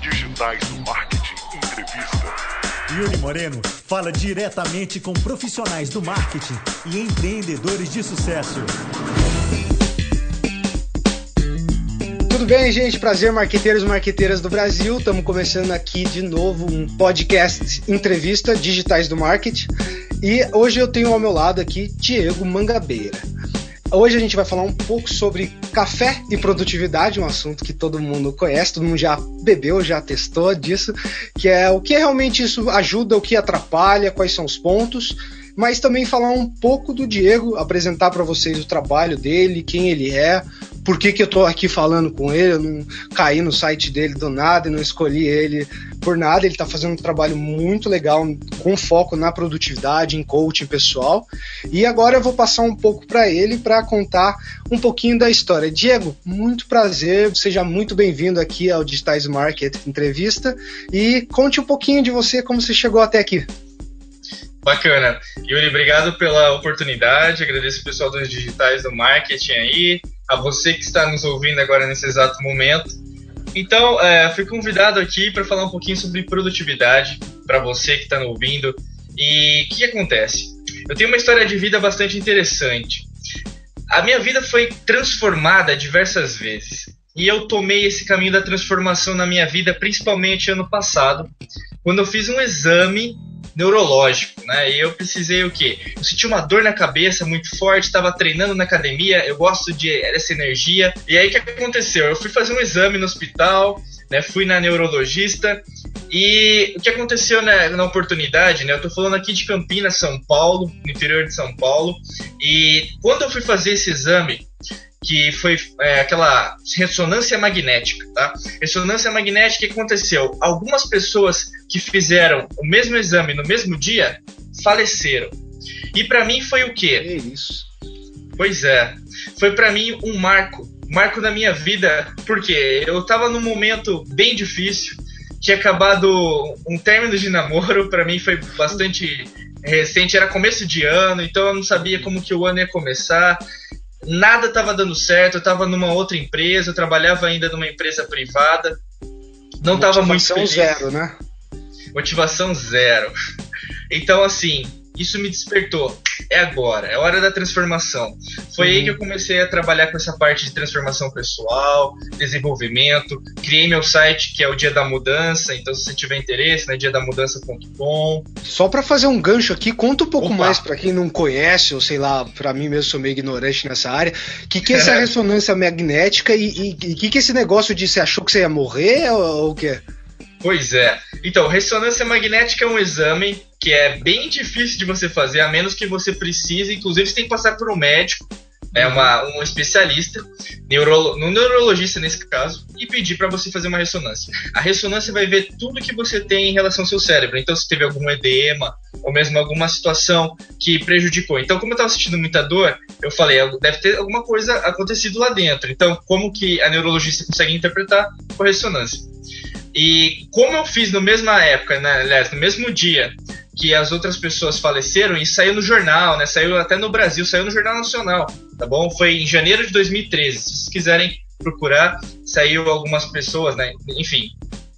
Digitais do Marketing Entrevista. Yuri Moreno fala diretamente com profissionais do marketing e empreendedores de sucesso. Tudo bem, gente? Prazer, marqueteiros e marqueteiras do Brasil. Estamos começando aqui de novo um podcast entrevista Digitais do Marketing. E hoje eu tenho ao meu lado aqui Diego Mangabeira. Hoje a gente vai falar um pouco sobre café e produtividade, um assunto que todo mundo conhece, todo mundo já bebeu, já testou disso, que é o que realmente isso ajuda, o que atrapalha, quais são os pontos, mas também falar um pouco do Diego, apresentar para vocês o trabalho dele, quem ele é, por que, que eu tô aqui falando com ele, eu não caí no site dele do nada e não escolhi ele por nada, ele está fazendo um trabalho muito legal com foco na produtividade, em coaching pessoal. E agora eu vou passar um pouco para ele para contar um pouquinho da história. Diego, muito prazer, seja muito bem-vindo aqui ao Digitais Market Entrevista e conte um pouquinho de você, como você chegou até aqui. Bacana. Yuri, obrigado pela oportunidade. Agradeço o pessoal dos digitais do marketing aí, a você que está nos ouvindo agora nesse exato momento. Então, é, fui convidado aqui para falar um pouquinho sobre produtividade para você que está nos ouvindo. E o que acontece? Eu tenho uma história de vida bastante interessante. A minha vida foi transformada diversas vezes. E eu tomei esse caminho da transformação na minha vida, principalmente ano passado, quando eu fiz um exame neurológico, né? E eu precisei o quê? Eu senti uma dor na cabeça muito forte, estava treinando na academia, eu gosto de essa energia. E aí o que aconteceu? Eu fui fazer um exame no hospital, né? Fui na neurologista e o que aconteceu né, na oportunidade, né? Eu tô falando aqui de Campinas, São Paulo, no interior de São Paulo. E quando eu fui fazer esse exame, que foi é, aquela ressonância magnética, tá? Ressonância magnética, o que aconteceu? Algumas pessoas que fizeram o mesmo exame no mesmo dia faleceram. E para mim foi o quê? É isso. Pois é, foi para mim um marco, marco da minha vida, porque eu tava num momento bem difícil, tinha acabado um término de namoro, para mim foi bastante recente, era começo de ano, então eu não sabia como que o ano ia começar nada estava dando certo, eu estava numa outra empresa, eu trabalhava ainda numa empresa privada, não estava muito feliz. zero, né? Motivação zero. Então, assim, isso me despertou. É agora, é hora da transformação. Foi uhum. aí que eu comecei a trabalhar com essa parte de transformação pessoal, desenvolvimento. Criei meu site que é o Dia da Mudança, então se você tiver interesse, né, diadamudança.com. Só para fazer um gancho aqui, conta um pouco Opa. mais para quem não conhece, ou sei lá, para mim mesmo sou meio ignorante nessa área. O que, que é essa ressonância magnética e o que, que é esse negócio de você achou que você ia morrer ou o quê? Pois é. Então, ressonância magnética é um exame que é bem difícil de você fazer, a menos que você precise. Inclusive, você tem que passar por um médico, né, uma, um especialista, neurolo, no neurologista nesse caso, e pedir para você fazer uma ressonância. A ressonância vai ver tudo que você tem em relação ao seu cérebro. Então, se teve algum edema, ou mesmo alguma situação que prejudicou. Então, como eu estava sentindo muita dor, eu falei, deve ter alguma coisa acontecido lá dentro. Então, como que a neurologista consegue interpretar com ressonância? E como eu fiz na mesma época, né, aliás, no mesmo dia que as outras pessoas faleceram, e saiu no jornal, né? Saiu até no Brasil, saiu no Jornal Nacional, tá bom? Foi em janeiro de 2013. Se vocês quiserem procurar, saiu algumas pessoas, né? Enfim,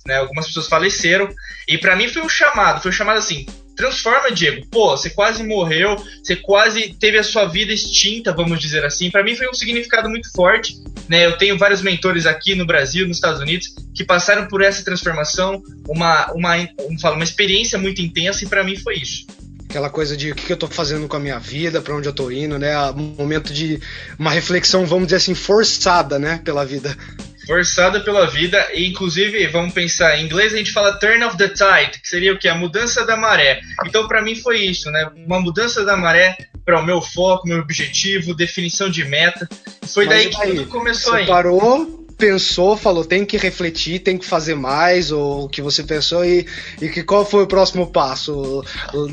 né? Algumas pessoas faleceram. E para mim foi um chamado, foi um chamado assim: transforma, Diego. Pô, você quase morreu, você quase teve a sua vida extinta, vamos dizer assim. Para mim foi um significado muito forte. Né? Eu tenho vários mentores aqui no Brasil, nos Estados Unidos, que passaram por essa transformação, uma, uma, uma, uma experiência muito intensa, e para mim foi isso aquela coisa de o que eu estou fazendo com a minha vida, para onde eu estou indo, né? Um momento de uma reflexão, vamos dizer assim, forçada, né, pela vida forçada pela vida, e inclusive, vamos pensar, em inglês a gente fala turn of the tide, que seria o que? A mudança da maré. Então, para mim foi isso, né? Uma mudança da maré para o meu foco, meu objetivo, definição de meta. Foi Mas daí que tudo começou aí. Parou, pensou, falou, tem que refletir, tem que fazer mais, ou o que você pensou, e, e que qual foi o próximo passo?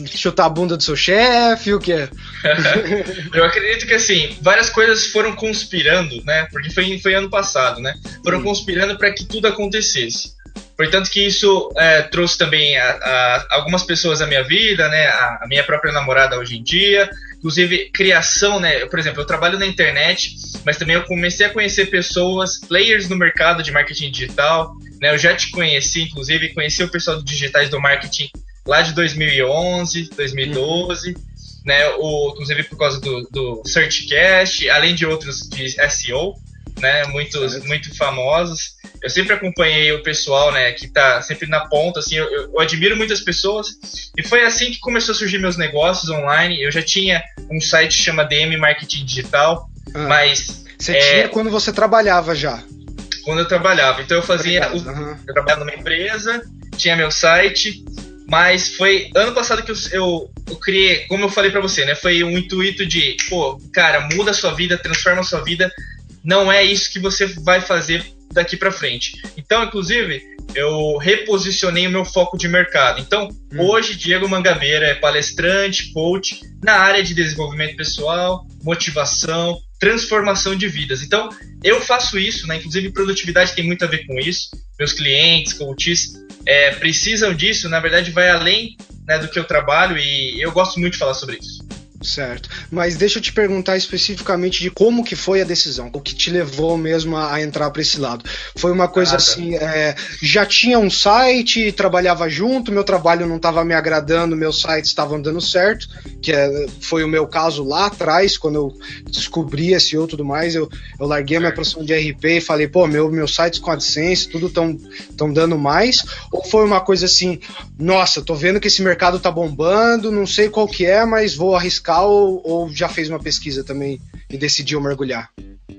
Chutar a bunda do seu chefe, o que? Eu acredito que assim, várias coisas foram conspirando, né? Porque foi, foi ano passado, né? Foram conspirando para que tudo acontecesse. Portanto que isso é, trouxe também a, a, algumas pessoas à minha vida, né? A, a minha própria namorada hoje em dia, inclusive criação, né? Por exemplo, eu trabalho na internet, mas também eu comecei a conhecer pessoas, players no mercado de marketing digital, Né? Eu já te conheci, inclusive, conheci o pessoal do Digitais do Marketing lá de 2011, 2012. Uhum. Né, o, inclusive por causa do, do SearchCast, além de outros de SEO, né, muitos, muito famosos. Eu sempre acompanhei o pessoal, né, que tá sempre na ponta, assim, eu, eu, admiro muitas pessoas. E foi assim que começou a surgir meus negócios online. Eu já tinha um site que chama DM Marketing Digital, ah, mas... Você é, tinha quando você trabalhava já? Quando eu trabalhava. Então eu fazia... uhum. Eu trabalhava numa empresa, tinha meu site, mas foi ano passado que eu, eu, eu criei, como eu falei para você, né? Foi um intuito de, pô, cara, muda a sua vida, transforma a sua vida, não é isso que você vai fazer daqui para frente. Então, inclusive, eu reposicionei o meu foco de mercado. Então, hum. hoje, Diego Mangabeira é palestrante, coach na área de desenvolvimento pessoal, motivação, transformação de vidas. Então, eu faço isso, né? Inclusive, produtividade tem muito a ver com isso. Meus clientes, coaches, é, precisam disso. Na verdade, vai além né, do que eu trabalho e eu gosto muito de falar sobre isso. Certo. Mas deixa eu te perguntar especificamente de como que foi a decisão, o que te levou mesmo a, a entrar para esse lado. Foi uma coisa Nada. assim, é, já tinha um site, trabalhava junto, meu trabalho não estava me agradando, meus sites estavam dando certo, que é, foi o meu caso lá atrás, quando eu descobri SEO e tudo mais, eu, eu larguei a minha profissão de RP e falei, pô, meu, meus sites com AdSense, tudo tão, tão dando mais, ou foi uma coisa assim, nossa, tô vendo que esse mercado tá bombando, não sei qual que é, mas vou arriscar ou, ou já fez uma pesquisa também e decidiu mergulhar?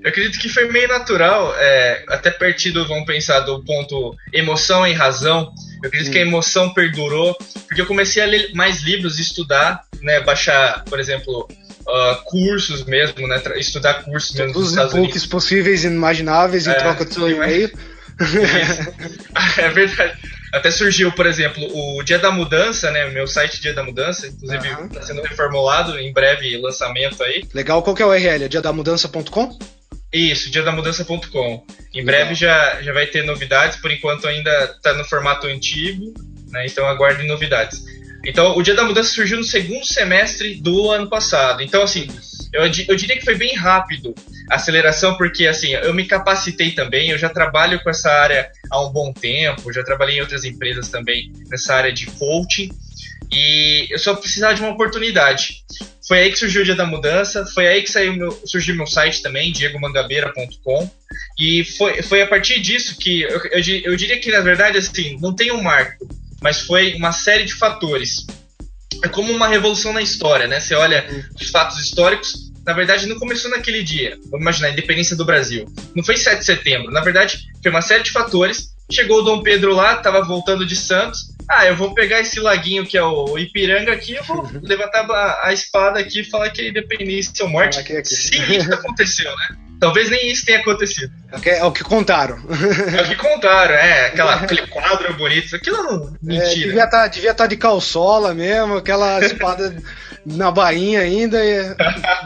Eu acredito que foi meio natural, é, até partido, vamos pensar, do ponto emoção e razão. Eu acredito hum. que a emoção perdurou, porque eu comecei a ler mais livros, estudar, né, baixar, por exemplo, uh, cursos mesmo, né, estudar cursos mesmo Todos os e possíveis e inimagináveis em é, troca do seu e-mail. é verdade. Até surgiu, por exemplo, o Dia da Mudança, né? Meu site Dia da Mudança, inclusive está uhum. sendo reformulado, em breve lançamento aí. Legal, qual que é o URL? É diadamudança.com? Isso, diadamudança.com. Em Legal. breve já, já vai ter novidades, por enquanto ainda está no formato antigo, né? Então aguardem novidades. Então, o Dia da Mudança surgiu no segundo semestre do ano passado. Então, assim, eu, eu diria que foi bem rápido a aceleração, porque assim, eu me capacitei também, eu já trabalho com essa área há um bom tempo, já trabalhei em outras empresas também nessa área de coaching, e eu só precisava de uma oportunidade. Foi aí que surgiu o Dia da Mudança, foi aí que saiu meu, surgiu meu site também, diegomangabeira.com, e foi, foi a partir disso que eu, eu, eu diria que, na verdade, assim, não tem um marco, mas foi uma série de fatores é como uma revolução na história, né? Você olha os fatos históricos, na verdade, não começou naquele dia. Vamos imaginar, a independência do Brasil. Não foi 7 de setembro. Na verdade, foi uma série de fatores. Chegou o Dom Pedro lá, estava voltando de Santos. Ah, eu vou pegar esse laguinho que é o Ipiranga aqui, eu vou levantar a, a espada aqui e falar que é independência ou morte. Aqui, aqui. Sim, isso aconteceu, né? Talvez nem isso tenha acontecido. É o que contaram. É o que contaram, é. Aquela, aquele quadro bonito. Aquilo não. É, mentira. É, devia estar tá, devia tá de calçola mesmo, aquela espada na bainha ainda e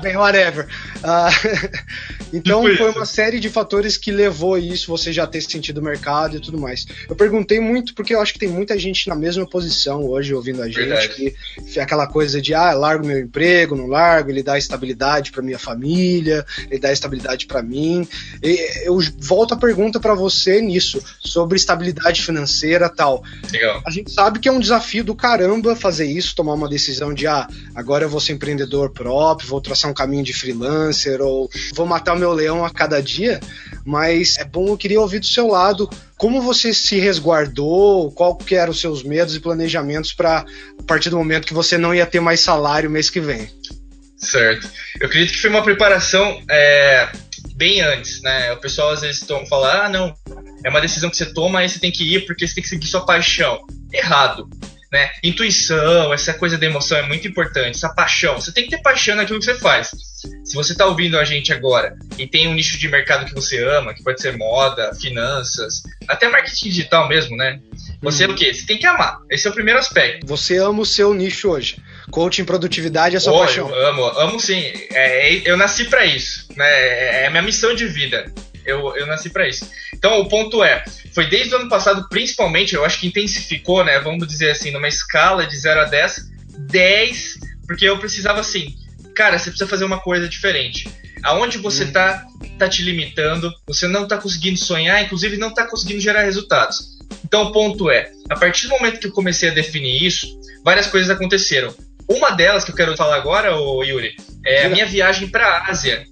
bem whatever. Uh, então tipo foi uma série de fatores que levou isso, você já ter sentido o mercado e tudo mais. Eu perguntei muito porque eu acho que tem muita gente na mesma posição hoje ouvindo a gente, Verdade. que aquela coisa de ah, largo meu emprego, não largo, ele dá estabilidade para minha família, ele dá estabilidade para mim. E eu volto a pergunta para você nisso, sobre estabilidade financeira tal. Legal. A gente sabe que é um desafio do caramba fazer isso, tomar uma decisão de ah, agora agora eu vou ser empreendedor próprio, vou traçar um caminho de freelancer ou vou matar o meu leão a cada dia, mas é bom, eu queria ouvir do seu lado como você se resguardou, qual que eram os seus medos e planejamentos para a partir do momento que você não ia ter mais salário mês que vem. Certo. Eu acredito que foi uma preparação é, bem antes, né? O pessoal às vezes fala, ah, não, é uma decisão que você toma, aí você tem que ir porque você tem que seguir sua paixão. Errado né? Intuição, essa coisa da emoção é muito importante, essa paixão. Você tem que ter paixão naquilo que você faz. Se você está ouvindo a gente agora e tem um nicho de mercado que você ama, que pode ser moda, finanças, até marketing digital mesmo, né? Você é o quê? Você tem que amar. Esse é o primeiro aspecto. Você ama o seu nicho hoje. Coaching produtividade é a sua oh, paixão. Eu amo, amo sim. É, eu nasci para isso. Né? É a minha missão de vida. Eu, eu nasci para isso. Então, o ponto é, foi desde o ano passado, principalmente, eu acho que intensificou, né? Vamos dizer assim, numa escala de 0 a 10, 10, porque eu precisava assim, cara, você precisa fazer uma coisa diferente. Aonde você está tá te limitando, você não está conseguindo sonhar, inclusive não está conseguindo gerar resultados. Então o ponto é, a partir do momento que eu comecei a definir isso, várias coisas aconteceram. Uma delas que eu quero falar agora, ô Yuri, é a minha viagem para a Ásia.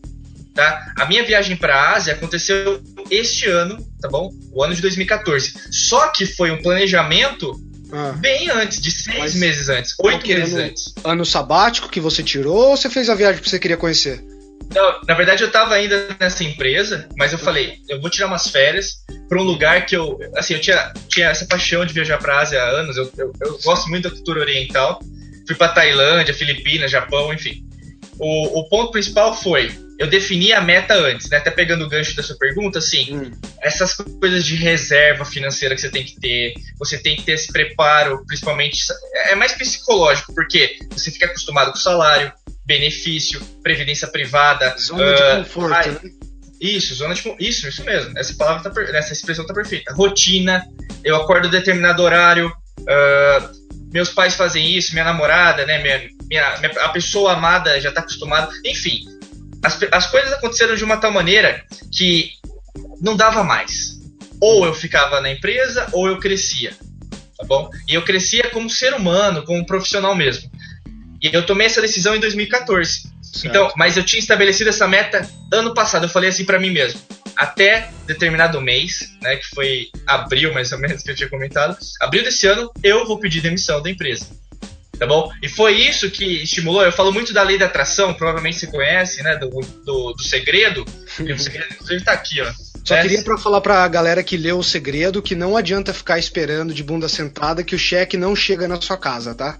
Tá? A minha viagem para a Ásia aconteceu este ano, tá bom? O ano de 2014. Só que foi um planejamento ah. bem antes, de seis Mas meses antes, oito meses ano, antes. Ano sabático que você tirou ou você fez a viagem que você queria conhecer? Não, na verdade eu tava ainda nessa empresa, mas eu falei, eu vou tirar umas férias para um lugar que eu, assim, eu tinha, tinha essa paixão de viajar para Ásia há anos, eu, eu, eu gosto muito da cultura oriental. Fui para Tailândia, Filipinas, Japão, enfim. O, o ponto principal foi eu defini a meta antes, né? Até pegando o gancho da sua pergunta, assim, hum. essas coisas de reserva financeira que você tem que ter, você tem que ter esse preparo, principalmente, é mais psicológico, porque você fica acostumado com salário, benefício, previdência privada. Zona uh, de ah, conforto, ai, né? Isso, zona de Isso, isso mesmo. Essa palavra tá, essa expressão tá perfeita. Rotina, eu acordo determinado horário, uh, meus pais fazem isso, minha namorada, né? Minha, minha, minha a pessoa amada já tá acostumada. Enfim, as, as coisas aconteceram de uma tal maneira que não dava mais. Ou eu ficava na empresa, ou eu crescia. Tá bom? E eu crescia como ser humano, como profissional mesmo. E eu tomei essa decisão em 2014. Certo. Então, mas eu tinha estabelecido essa meta ano passado. Eu falei assim para mim mesmo: até determinado mês, né, que foi abril mais ou menos que eu tinha comentado, abril desse ano eu vou pedir demissão da empresa tá bom? E foi isso que estimulou. Eu falo muito da lei da atração, provavelmente você conhece, né? Do, do, do segredo. o segredo, inclusive, tá aqui, ó. Só é. queria para falar pra galera que leu o segredo que não adianta ficar esperando de bunda sentada que o cheque não chega na sua casa, tá?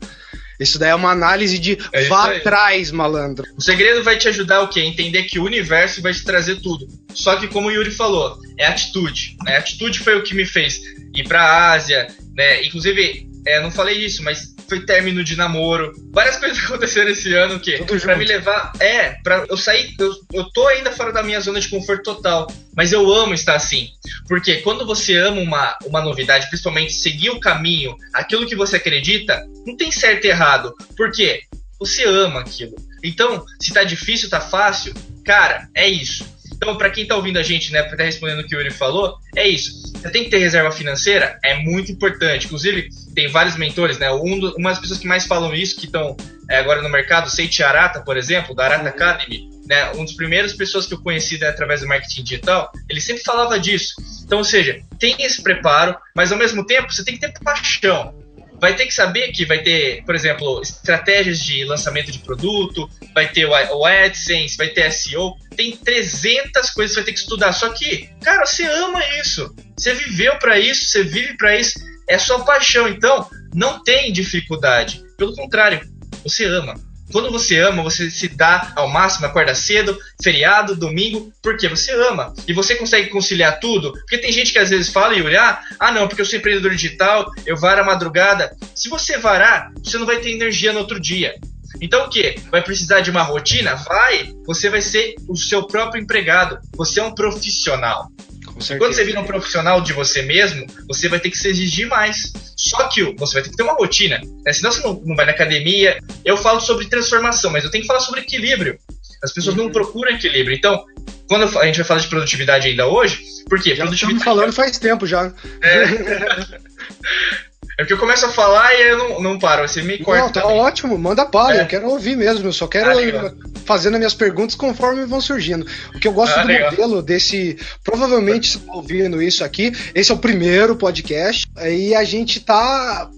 Isso daí é uma análise de é vá atrás, malandro. O segredo vai te ajudar o quê? Entender que o universo vai te trazer tudo. Só que, como o Yuri falou, é atitude. Né? A atitude foi o que me fez ir pra Ásia, né? Inclusive, é, não falei isso, mas foi término de namoro. Várias coisas aconteceram esse ano que para me levar, é, para eu sair, eu, eu tô ainda fora da minha zona de conforto total, mas eu amo estar assim. Porque quando você ama uma, uma novidade, principalmente seguir o caminho, aquilo que você acredita, não tem certo e errado. Por quê? Você ama aquilo. Então, se tá difícil, tá fácil, cara, é isso. Então, para quem está ouvindo a gente, né, para estar tá respondendo o que o Yuri falou, é isso. Você tem que ter reserva financeira, é muito importante. Inclusive, tem vários mentores, né? Um do, uma das pessoas que mais falam isso, que estão é, agora no mercado, Seiichi Arata, por exemplo, da Arata Academy, né? Um dos primeiros pessoas que eu conheci né, através do marketing digital, ele sempre falava disso. Então, ou seja, tem esse preparo, mas ao mesmo tempo você tem que ter paixão vai ter que saber que vai ter, por exemplo, estratégias de lançamento de produto, vai ter o AdSense, vai ter SEO, tem 300 coisas que você vai ter que estudar. Só que, cara, você ama isso, você viveu para isso, você vive para isso, é sua paixão. Então, não tem dificuldade. Pelo contrário, você ama. Quando você ama, você se dá ao máximo, acorda cedo, feriado, domingo, porque você ama. E você consegue conciliar tudo. Porque tem gente que às vezes fala, Yuri, ah, ah não, porque eu sou empreendedor digital, eu varo a madrugada. Se você varar, você não vai ter energia no outro dia. Então o que? Vai precisar de uma rotina? Vai! Você vai ser o seu próprio empregado. Você é um profissional. Quando você vira um profissional de você mesmo, você vai ter que se exigir mais. Só que você vai ter que ter uma rotina. Né? Senão você não, não vai na academia. Eu falo sobre transformação, mas eu tenho que falar sobre equilíbrio. As pessoas uhum. não procuram equilíbrio. Então, quando a gente vai falar de produtividade ainda hoje, por quê? Já produtividade. Falando faz tempo já. É. É porque eu começo a falar e eu não, não paro, você me corta. Não, tá também. ótimo, manda para, é. eu quero ouvir mesmo, eu só quero ah, fazendo as minhas perguntas conforme vão surgindo. O que eu gosto ah, do legal. modelo desse. Provavelmente você está ouvindo isso aqui, esse é o primeiro podcast, e a gente tá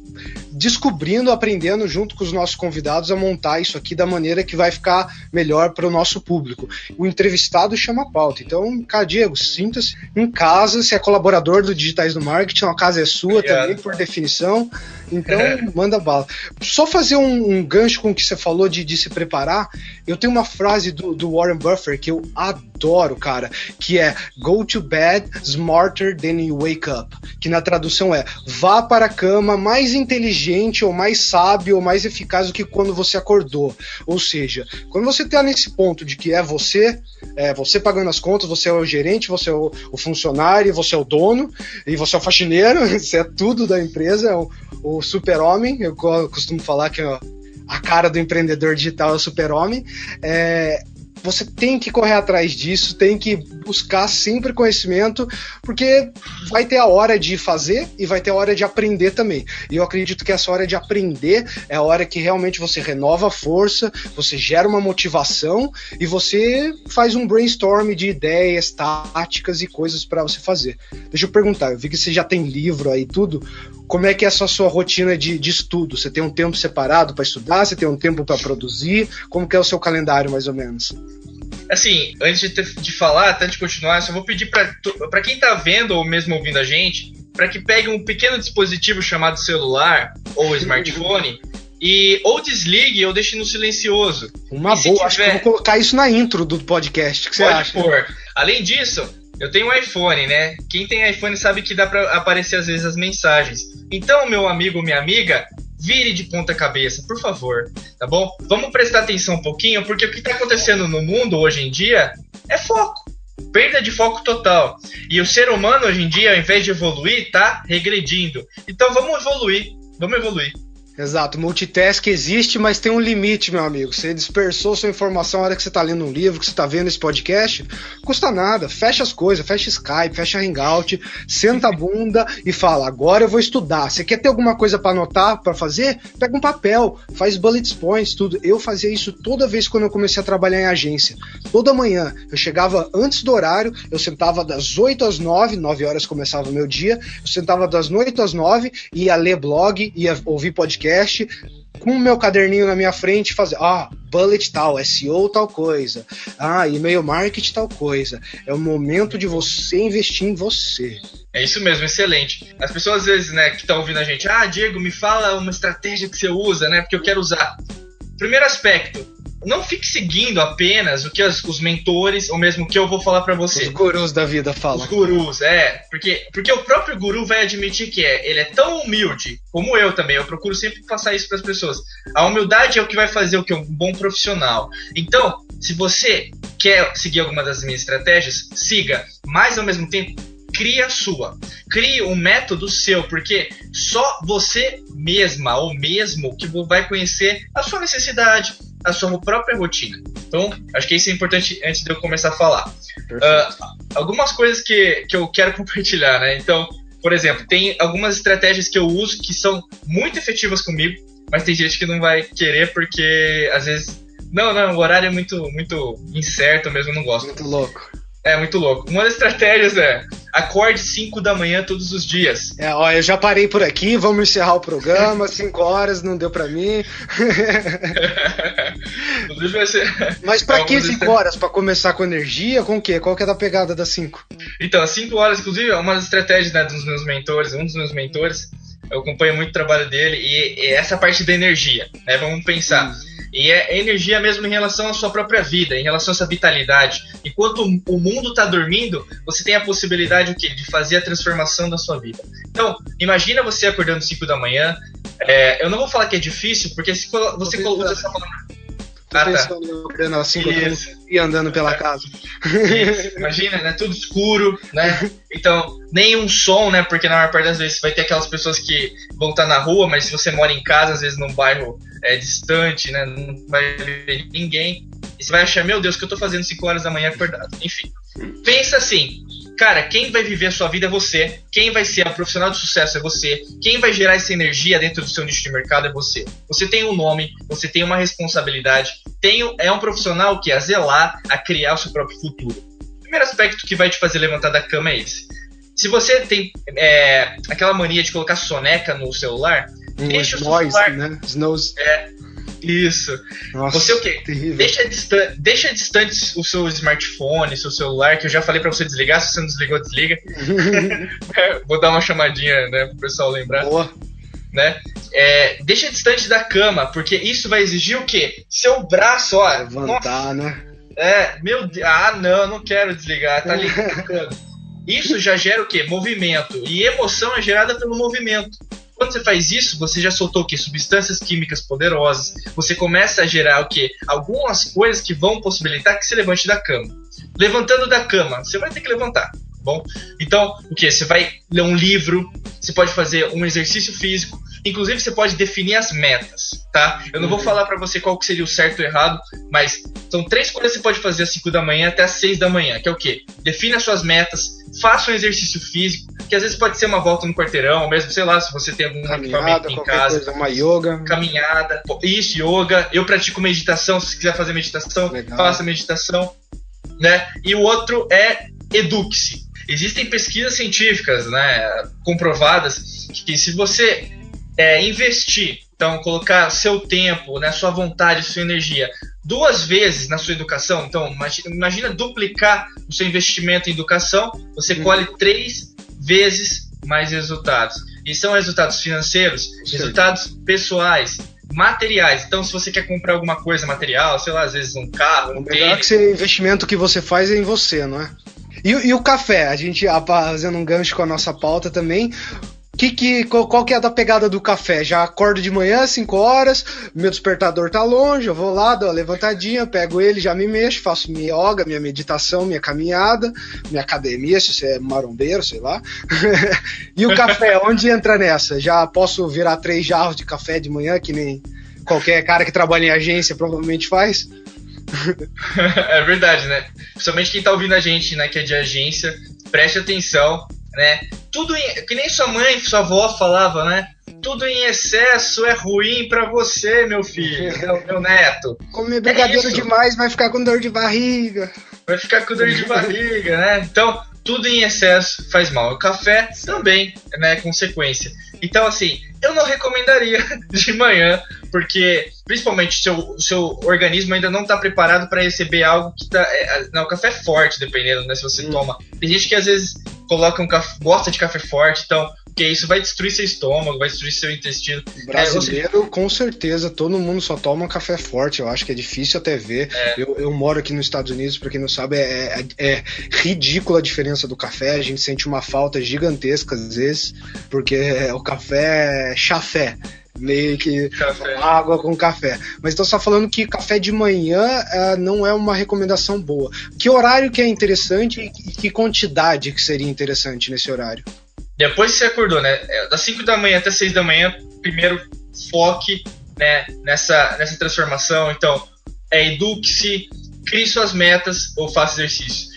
descobrindo, aprendendo junto com os nossos convidados a montar isso aqui da maneira que vai ficar melhor para o nosso público. O entrevistado chama pauta. Então, cara, Diego, sinta-se em casa, se é colaborador do Digitais do Marketing, a casa é sua Obrigado. também, por definição. Então, é. manda bala. Só fazer um, um, gancho com o que você falou de, de se preparar, eu tenho uma frase do, do Warren Buffett que eu adoro, cara, que é Go to bed smarter than you wake up. Que na tradução é vá para a cama mais inteligente ou mais sábio ou mais eficaz do que quando você acordou. Ou seja, quando você está nesse ponto de que é você, é você pagando as contas, você é o gerente, você é o, o funcionário, você é o dono e você é o faxineiro, você é tudo da empresa, é o, o super-homem, eu costumo falar que a cara do empreendedor digital é o super-homem. É, você tem que correr atrás disso, tem que buscar sempre conhecimento, porque vai ter a hora de fazer e vai ter a hora de aprender também. E eu acredito que essa hora de aprender é a hora que realmente você renova a força, você gera uma motivação e você faz um brainstorm de ideias, táticas e coisas para você fazer. Deixa eu perguntar, eu vi que você já tem livro aí tudo. Como é que é essa sua rotina de, de estudo? Você tem um tempo separado para estudar? Você tem um tempo para produzir? Como que é o seu calendário, mais ou menos? Assim, antes de, ter, de falar, até de continuar, só vou pedir para quem tá vendo ou mesmo ouvindo a gente, para que pegue um pequeno dispositivo chamado celular ou smartphone e ou desligue ou deixe no silencioso. Uma boa, tiver... acho que eu vou colocar isso na intro do podcast. Que você acha? Pôr. Além disso, eu tenho um iPhone, né? Quem tem iPhone sabe que dá para aparecer às vezes as mensagens. Então, meu amigo, minha amiga, vire de ponta cabeça, por favor, tá bom? Vamos prestar atenção um pouquinho, porque o que está acontecendo no mundo hoje em dia é foco. Perda de foco total. E o ser humano hoje em dia, ao invés de evoluir, tá regredindo. Então vamos evoluir. Vamos evoluir. Exato, multitask existe, mas tem um limite, meu amigo. Você dispersou sua informação na hora que você está lendo um livro, que você está vendo esse podcast, custa nada. Fecha as coisas, fecha Skype, fecha Hangout, senta a bunda e fala: agora eu vou estudar. Você quer ter alguma coisa para anotar, para fazer? Pega um papel, faz bullet points, tudo. Eu fazia isso toda vez quando eu comecei a trabalhar em agência. Toda manhã eu chegava antes do horário, eu sentava das 8 às 9, 9 horas começava o meu dia, eu sentava das 8 às 9, ia ler blog, ia ouvir podcast podcast com o meu caderninho na minha frente, fazer, ah, bullet tal, SEO tal coisa, ah, e-mail marketing tal coisa. É o momento de você investir em você. É isso mesmo, excelente. As pessoas às vezes, né, que estão ouvindo a gente, ah, Diego, me fala uma estratégia que você usa, né, porque eu quero usar. Primeiro aspecto, não fique seguindo apenas o que as, os mentores, ou mesmo o que eu vou falar para você. Os gurus da vida falam. Os gurus, é. Porque, porque o próprio guru vai admitir que é. Ele é tão humilde, como eu também. Eu procuro sempre passar isso para as pessoas. A humildade é o que vai fazer o que um bom profissional. Então, se você quer seguir alguma das minhas estratégias, siga. Mas ao mesmo tempo, crie a sua. Crie um método seu, porque só você mesma ou mesmo que vai conhecer a sua necessidade, a sua própria rotina. Então, acho que isso é importante antes de eu começar a falar. Uh, algumas coisas que, que eu quero compartilhar, né? Então, por exemplo, tem algumas estratégias que eu uso que são muito efetivas comigo, mas tem gente que não vai querer porque às vezes. Não, não, o horário é muito, muito incerto mesmo, eu não gosto. Muito louco. É muito louco. Uma das estratégias é acorde 5 da manhã todos os dias. É, ó, eu já parei por aqui, vamos encerrar o programa, 5 horas não deu para mim. Mas para que 5 horas? Para começar com energia? Com o quê? Qual que é a pegada das 5? Então, as 5 horas, inclusive, é uma das estratégias né, dos meus mentores, um dos meus mentores, eu acompanho muito o trabalho dele, e, e essa parte da energia, né? Vamos pensar. Hum e é energia mesmo em relação à sua própria vida, em relação a essa vitalidade. Enquanto o mundo está dormindo, você tem a possibilidade de fazer a transformação da sua vida. Então, imagina você acordando 5 da manhã. É, eu não vou falar que é difícil, porque se você coloca essa palavra. Tô ah, tá. e andando pela casa. Isso. Imagina, né? Tudo escuro, né? Então, nenhum som, né? Porque na maior parte das vezes vai ter aquelas pessoas que vão estar na rua, mas se você mora em casa, às vezes num bairro é, distante, né? Não vai ver ninguém. E você vai achar, meu Deus, o que eu tô fazendo 5 horas da manhã acordado? Enfim. Pensa assim, cara, quem vai viver a sua vida é você. Quem vai ser um profissional de sucesso é você. Quem vai gerar essa energia dentro do seu nicho de mercado é você. Você tem um nome, você tem uma responsabilidade, tem, é um profissional que é a zelar, a criar o seu próprio futuro. O primeiro aspecto que vai te fazer levantar da cama é esse. Se você tem é, aquela mania de colocar soneca no celular, um deixa o celular. Né? Snows. É, isso. Nossa, você o quê? Terrível. Deixa, distan deixa distante o seu smartphone, seu celular, que eu já falei para você desligar. Se você não desligou, desliga. Vou dar uma chamadinha, né, pro pessoal lembrar. Boa. Né? É, deixa distante da cama, porque isso vai exigir o quê? Seu braço, ó. Levantar, nossa, né? É, meu Deus. Ah, não, não quero desligar. Tá ligado. isso já gera o quê? Movimento. E emoção é gerada pelo movimento. Quando você faz isso, você já soltou o quê? Substâncias químicas poderosas. Você começa a gerar o quê? Algumas coisas que vão possibilitar que você levante da cama. Levantando da cama, você vai ter que levantar. Bom? Então, o que? Você vai ler um livro, você pode fazer um exercício físico, inclusive você pode definir as metas, tá? Eu não vou falar para você qual que seria o certo ou errado, mas são três coisas que você pode fazer às 5 da manhã até às 6 da manhã, que é o quê? Define as suas metas, faça um exercício físico, que às vezes pode ser uma volta no quarteirão, ou mesmo, sei lá, se você tem algum Caminhada, equipamento em casa. coisa, uma yoga. Caminhada, isso, yoga. Eu pratico meditação, se você quiser fazer meditação, Legal. faça meditação. Né? E o outro é eduque-se. Existem pesquisas científicas né, comprovadas que se você é, investir, então colocar seu tempo, né, sua vontade, sua energia duas vezes na sua educação, então imagi- imagina duplicar o seu investimento em educação, você Uhum. colhe três vezes mais resultados. E são resultados financeiros, Sim. resultados pessoais, materiais. Então, se você quer comprar alguma coisa material, sei lá, às vezes um carro, um O melhor que tênis, você, investimento que você faz é em você, não é? E, e o café, a gente fazendo um gancho com a nossa pauta também. Que, que, qual, qual que é a da pegada do café? Já acordo de manhã, 5 horas, meu despertador tá longe, eu vou lá, dou uma levantadinha, pego ele, já me mexo, faço minha yoga, minha meditação, minha caminhada, minha academia, se você é marombeiro, sei lá. e o café, onde entra nessa? Já posso virar três jarros de café de manhã, que nem qualquer cara que trabalha em agência provavelmente faz? é verdade, né? Principalmente quem tá ouvindo a gente, né, que é de agência, preste atenção, né? Tudo em, que nem sua mãe, sua avó falava, né? Tudo em excesso é ruim pra você, meu filho, meu, neto. Comer brigadeiro isso. demais vai ficar com dor de barriga. Vai ficar com dor de barriga, né? Então, tudo em excesso faz mal. O café também, né? Consequência. Então, assim, eu não recomendaria de manhã, porque principalmente seu seu organismo ainda não está preparado para receber algo que tá. É, não, o café é forte, dependendo, né? Se você Hum. toma. Tem gente que às vezes coloca um café, gosta de café forte, então. Porque isso vai destruir seu estômago, vai destruir seu intestino. Brasileiro, com certeza, todo mundo só toma café forte. Eu acho que é difícil até ver. Eu, eu moro aqui nos Estados Unidos, pra quem não sabe, é, é, é ridícula a diferença do café. A gente sente uma falta gigantesca às vezes, porque o café é chafé. Meio que Café. água com café. Mas você tá falando que café de manhã ah, não é uma recomendação boa. Que horário que é interessante e que quantidade que seria interessante nesse horário? Depois que você acordou, né? é, Das 5 da manhã até 6 da manhã, primeiro foque né, nessa, nessa transformação. Então, é, eduque-se, crie suas metas ou faça exercício.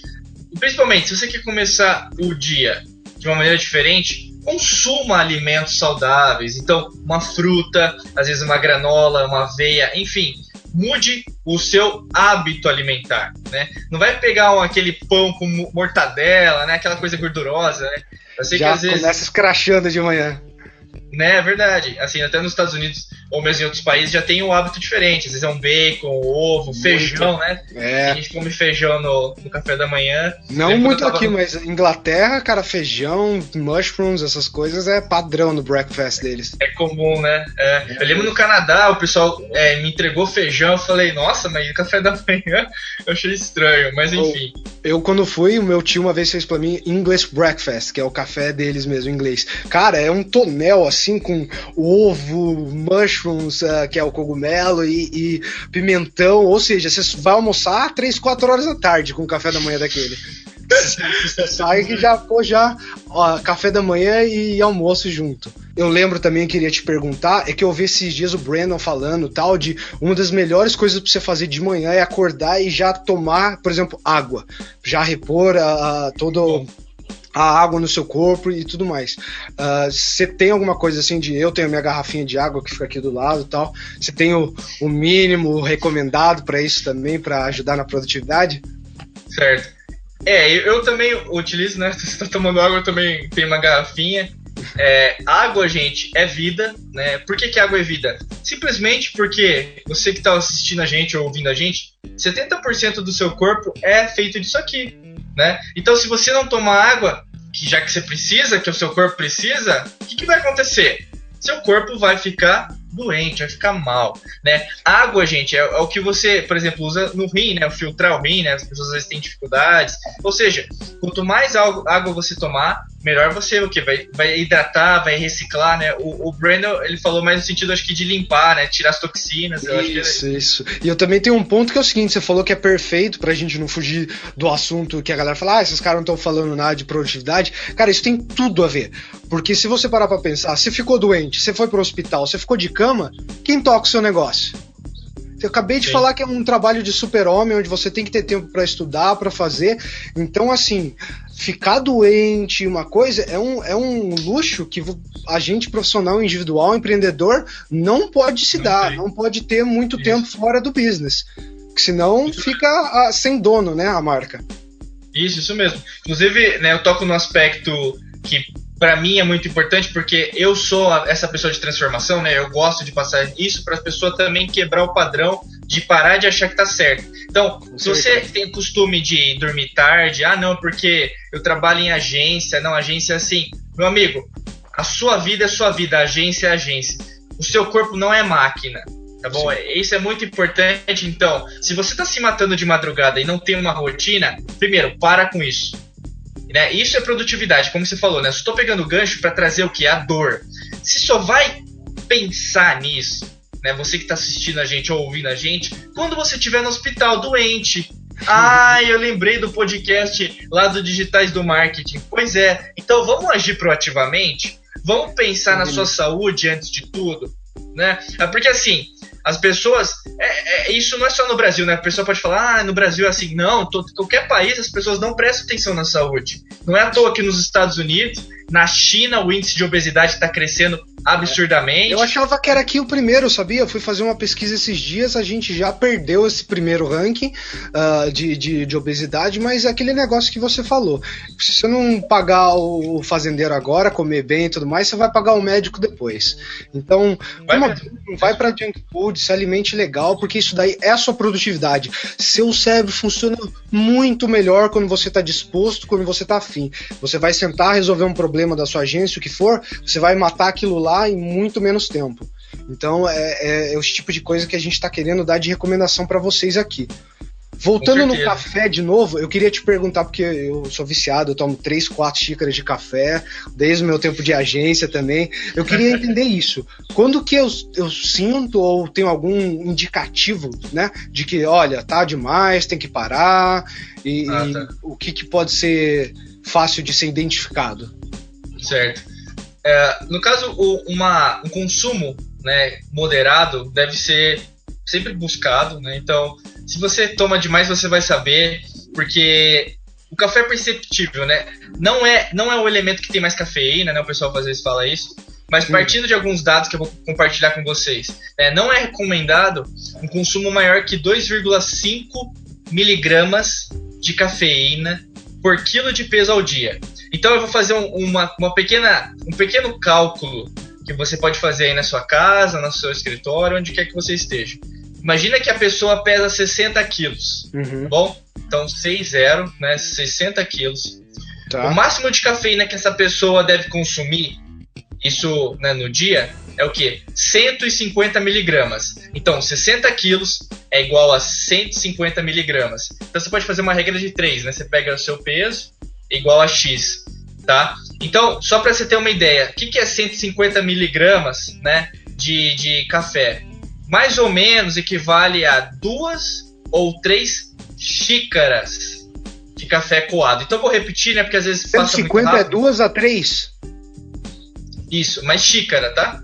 E principalmente, se você quer começar o dia de uma maneira diferente, consuma alimentos saudáveis. Então, uma fruta, às vezes uma granola, uma aveia, enfim. Mude o seu hábito alimentar, né? Não vai pegar aquele pão com mo- mortadela, né? Aquela coisa gordurosa, né? Já vezes começa escrachando de manhã. Né, é verdade. Assim, até nos Estados Unidos ou mesmo em outros países já tem um hábito diferente. Às vezes é um bacon, ovo, Muito. feijão, né? É. A gente come feijão no, no café da manhã. Não muito eu aqui, no- mas Inglaterra, cara, feijão, mushrooms, essas coisas é padrão no breakfast deles. É comum, né? É. Eu lembro no Canadá, o pessoal é, me entregou feijão. Eu falei, nossa, mas o café da manhã eu achei estranho. Mas enfim. Eu, quando fui, o meu tio uma vez fez pra mim English breakfast, que é o café deles mesmo, inglês. Cara, é um tonel assim com ovo, mushrooms, ah, que é o cogumelo, e, e pimentão. Ou seja, você vai almoçar 3, 4 horas da tarde com o café da manhã daquele. Sai que já, pô, já, ó, café da manhã e almoço junto. Eu lembro também, queria te perguntar, é que eu vi esses dias o Brandon falando tal de uma das melhores coisas pra você fazer de manhã é acordar e já tomar, por exemplo, água. Já repor a, a- todo a água no seu corpo e tudo mais. Ah, Você tem alguma coisa assim de eu tenho minha garrafinha de água que fica aqui do lado e tal. Você tem o, o mínimo recomendado pra isso também, pra ajudar na produtividade? Certo. É, eu, eu também utilizo, né? Você tá tomando água, eu também tenho uma garrafinha. É, água, gente, é vida, né? Por que, que água é vida? Simplesmente porque você que tá assistindo a gente ou ouvindo a gente, 70% do seu corpo é feito disso aqui, né? Então, se você não tomar água, que já que você precisa, que o seu corpo precisa, o que, que vai acontecer? Seu corpo vai ficar doente, vai ficar mal, né? Água, gente, é, é o que você, por exemplo, usa no rim, né? Filtrar o rim, né? As pessoas às vezes têm dificuldades. Ou seja, quanto mais água você tomar, melhor você o que vai, vai hidratar, vai reciclar, né? O, o Brandon ele falou mais no sentido acho que de limpar, né? Tirar as toxinas. Isso, isso. E eu também tenho um ponto que é o seguinte: você falou que é perfeito pra gente não fugir do assunto que a galera fala, ah, esses caras não estão falando nada de produtividade. Cara, isso tem tudo a ver. Porque se você parar pra pensar, você ficou doente, você foi pro hospital, você ficou de cama, quem toca o seu negócio? Eu acabei de Sim. falar que é um trabalho de super-homem, onde você tem que ter tempo para estudar, para fazer. Então, assim, ficar doente, uma coisa, é um, é um luxo que a gente, profissional, individual, empreendedor, não pode se não dar, tem. não pode ter muito Isso. tempo fora do business. Senão fica a, sem dono, né, a marca. Isso, isso mesmo. Inclusive, né, eu toco no aspecto que para mim é muito importante porque eu sou essa pessoa de transformação, né? Eu gosto de passar isso para as pessoas também quebrar o padrão de parar de achar que tá certo. Então, Com se certeza. você tem costume de dormir tarde, ah, não, porque eu trabalho em agência, não, agência é assim, meu amigo, a sua vida é sua vida, a agência é agência. O seu corpo não é máquina. Tá bom? Sim. Isso é muito importante. Então, se você tá se matando de madrugada e não tem uma rotina, primeiro, para com isso né? Isso é produtividade, como você falou, né? Estou pegando o gancho para trazer o que? A dor. Se só vai pensar nisso, né? Você que está assistindo a gente ou ouvindo a gente, quando você estiver no hospital doente. Ah, eu lembrei do podcast lá do Digitais do Marketing. Pois é. Então vamos agir proativamente? Vamos pensar na sua saúde antes de tudo, né? É porque assim, as pessoas. É, é, isso não é só no Brasil, né? A pessoa pode falar, ah, no Brasil é assim. Não, todo, qualquer país as pessoas não prestam atenção na saúde. Não é à toa que nos Estados Unidos, na China, o índice de obesidade está crescendo absurdamente. Eu achava que era aqui o primeiro, sabia? Eu fui fazer uma pesquisa esses dias, a gente já perdeu esse primeiro ranking uh, de, de, de, obesidade, mas é aquele negócio que você falou. Se você não pagar o fazendeiro agora, comer bem e tudo mais, você vai pagar o médico depois. Então, vai, uma, vai para junk food, se alimente legal, porque isso daí é a sua produtividade. Seu cérebro funciona muito melhor quando você está disposto, quando você está afim. Você vai sentar, resolver um problema da sua agência, o que for, você vai matar aquilo lá lá em muito menos tempo. Então é, é, é o tipo de coisa que a gente está querendo dar de recomendação para vocês aqui. Voltando no café de novo, eu queria te perguntar, porque eu sou viciado, eu tomo 3, 4 xícaras de café, desde o meu tempo de agência também. Eu queria entender isso. Quando que eu, eu sinto ou tenho algum indicativo, né, de que, olha, tá demais, tem que parar, e, ah, tá. e o que, que pode ser fácil de ser identificado? Certo. É, no caso, o, uma, um consumo né, moderado deve ser sempre buscado. Né? Então, se você toma demais, você vai saber, porque o café é perceptível, né? Não é, não é o elemento que tem mais cafeína, né? O pessoal às vezes fala isso. Mas partindo de alguns dados que eu vou compartilhar com vocês, né, não é recomendado um consumo maior que 2,5 miligramas de cafeína por quilo de peso ao dia. Então eu vou fazer um, uma, uma pequena, um pequeno cálculo que você pode fazer aí na sua casa, no seu escritório, onde quer que você esteja. Imagina que a pessoa pesa 60 quilos, uhum. bom? Então 6 0, né? 60 quilos. Tá. O máximo de cafeína que essa pessoa deve consumir, isso né, no dia, é o que? 150 miligramas. Então, 60 quilos é igual a 150 miligramas. Então, você pode fazer uma regra de 3, né? Você pega o seu peso, igual a X, tá? Então, só para você ter uma ideia, o que, que é 150 miligramas, né, de, de café? Mais ou menos equivale a duas ou três xícaras de café coado. Então, eu vou repetir, né, porque às vezes 150 é duas a três? Isso, mas xícara, tá?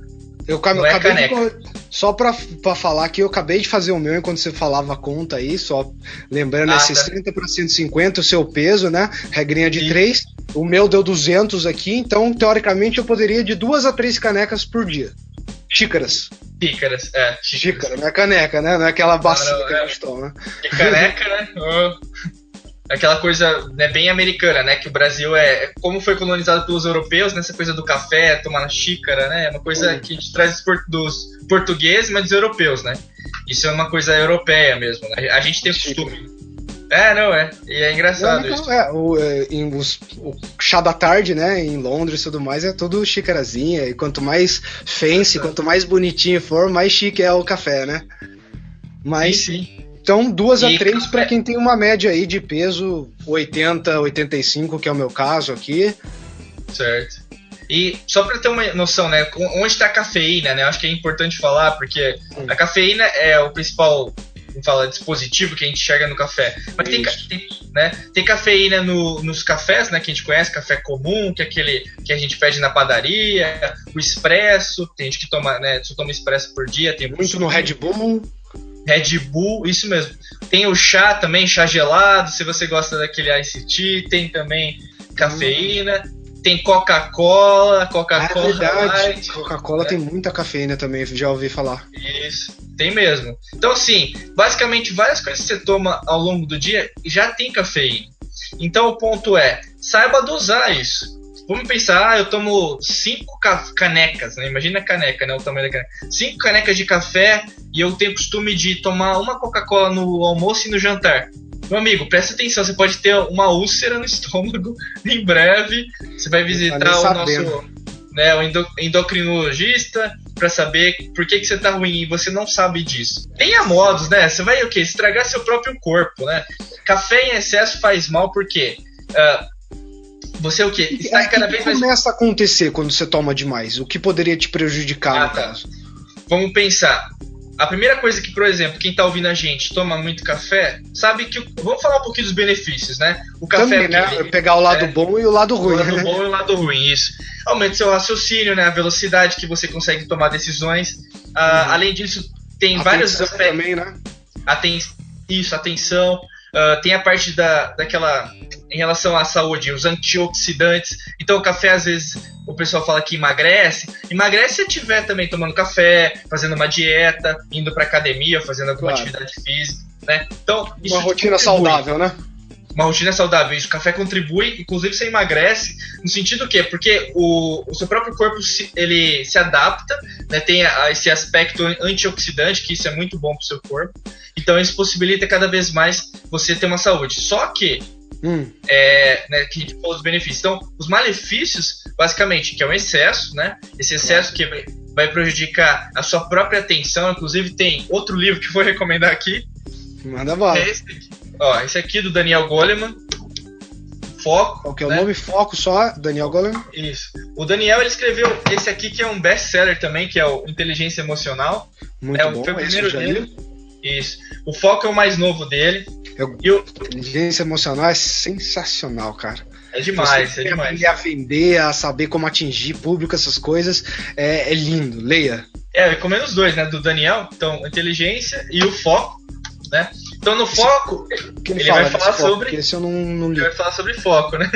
Eu é acabei de, só pra, pra falar que eu acabei de fazer o meu enquanto você falava a conta aí, só lembrando, ah, é 60 para 150 o seu peso, né? Regrinha de Sim. 3. O meu deu 200 aqui, então teoricamente eu poderia de duas a três canecas por dia. Xícaras. Xícaras, é. Xícaras. Xícara, não é caneca, né? Não é aquela bacia não, não, que a gente toma. E caneca, né? aquela coisa né, bem americana, né? Que o Brasil é. Como foi colonizado pelos europeus, nessa coisa do café, tomar na xícara, né? É uma coisa que a gente traz dos portugueses, mas dos europeus, né? Isso é uma coisa europeia mesmo. Né? A gente tem costume. É, não, é. E é engraçado não, isso. É, o, é, em, os, o chá da tarde, né, em Londres e tudo mais, é tudo xícarazinha. E quanto mais fancy, quanto mais bonitinho for, mais chique é o café, né? Mas, sim, sim. Então, duas e a três para quem tem uma média aí de peso 80, 85, que é o meu caso aqui. Certo. E só para ter uma noção, né, onde está a cafeína, né? Acho que é importante falar porque a cafeína é o principal, falar, dispositivo que a gente enxerga no café. Mas tem, tem, né, tem cafeína no, nos cafés, né, que a gente conhece, café comum, que é aquele que a gente pede na padaria, o expresso, tem gente que toma, né, só toma expresso por dia, tem muito no Red Bull. Red Bull, isso mesmo. Tem o chá também, chá gelado, se você gosta daquele Ice Tea, tem também cafeína. Hum tem Coca-Cola, Coca-Cola. É verdade. Coca-Cola né? tem muita cafeína também, já ouvi falar. Isso, tem mesmo. Então, assim, basicamente, várias coisas que você toma ao longo do dia já tem cafeína. Então, o ponto é, saiba dosar isso. Vamos pensar, ah, eu tomo cinco canecas, né? Imagina a caneca, né? O tamanho da caneca. Cinco canecas de café e eu tenho costume de tomar uma Coca-Cola no almoço e no jantar. Meu amigo, presta atenção, você pode ter uma úlcera no estômago em breve. Você vai visitar o nosso né, o endocrinologista para saber por que, que você tá ruim e você não sabe disso. Tenha modos, né? Você vai o quê? Estragar seu próprio corpo, né? Café em excesso faz mal porque uh, você o quê? Está cada vez mais. O que começa a acontecer quando você toma demais? O que poderia te prejudicar ah, no tá. caso? Vamos pensar a primeira coisa que, por exemplo, quem tá ouvindo a gente toma muito café, sabe que. Vamos falar um pouquinho dos benefícios, né? O café. Também, né? Ele, Pegar o lado é, bom e o lado ruim. O lado né? bom e o lado ruim, isso. Aumenta seu raciocínio, né? A velocidade que você consegue tomar decisões. Ah, uhum. Além disso, tem atenção vários aspectos. também, né? Aten isso, atenção. Uh, tem a parte da, daquela em relação à saúde, os antioxidantes. Então, o café, às vezes, o pessoal fala que emagrece. Emagrece se estiver também tomando café, fazendo uma dieta, indo para academia, fazendo alguma claro. atividade física, né? Então, uma rotina contribui. saudável, né? Uma rotina saudável. Isso, o café contribui, inclusive você emagrece, no sentido que Porque o, o seu próprio corpo se, ele se adapta, né? tem a, esse aspecto antioxidante, que isso é muito bom para o seu corpo. Então, isso possibilita cada vez mais você ter uma saúde. Só que Hum. É, né, que a gente falou os benefícios. Então, os malefícios, basicamente, que é o excesso, né? Esse excesso que vai, prejudicar a sua própria atenção. Inclusive, tem outro livro que vou recomendar aqui. Manda bola. É esse aqui. Ó, esse aqui do Daniel Goleman. Foco. Qual que é o né? nome? Foco só, Daniel Goleman? Isso. O Daniel ele escreveu esse aqui que é um best-seller também, que é o Inteligência Emocional. Muito é, bom, foi o primeiro livro. Isso. O Foco é o mais novo dele. Eu. Inteligência emocional é sensacional, cara. É demais, Você é demais. Aprender a vender, a saber como atingir público, essas coisas, é, é lindo. Leia. É, recomendo os dois, né? Do Daniel, então, inteligência e o foco, né? Então, no foco, ele, ele vai falar foco, sobre. Esse eu não, não li. Ele vai falar sobre foco, né?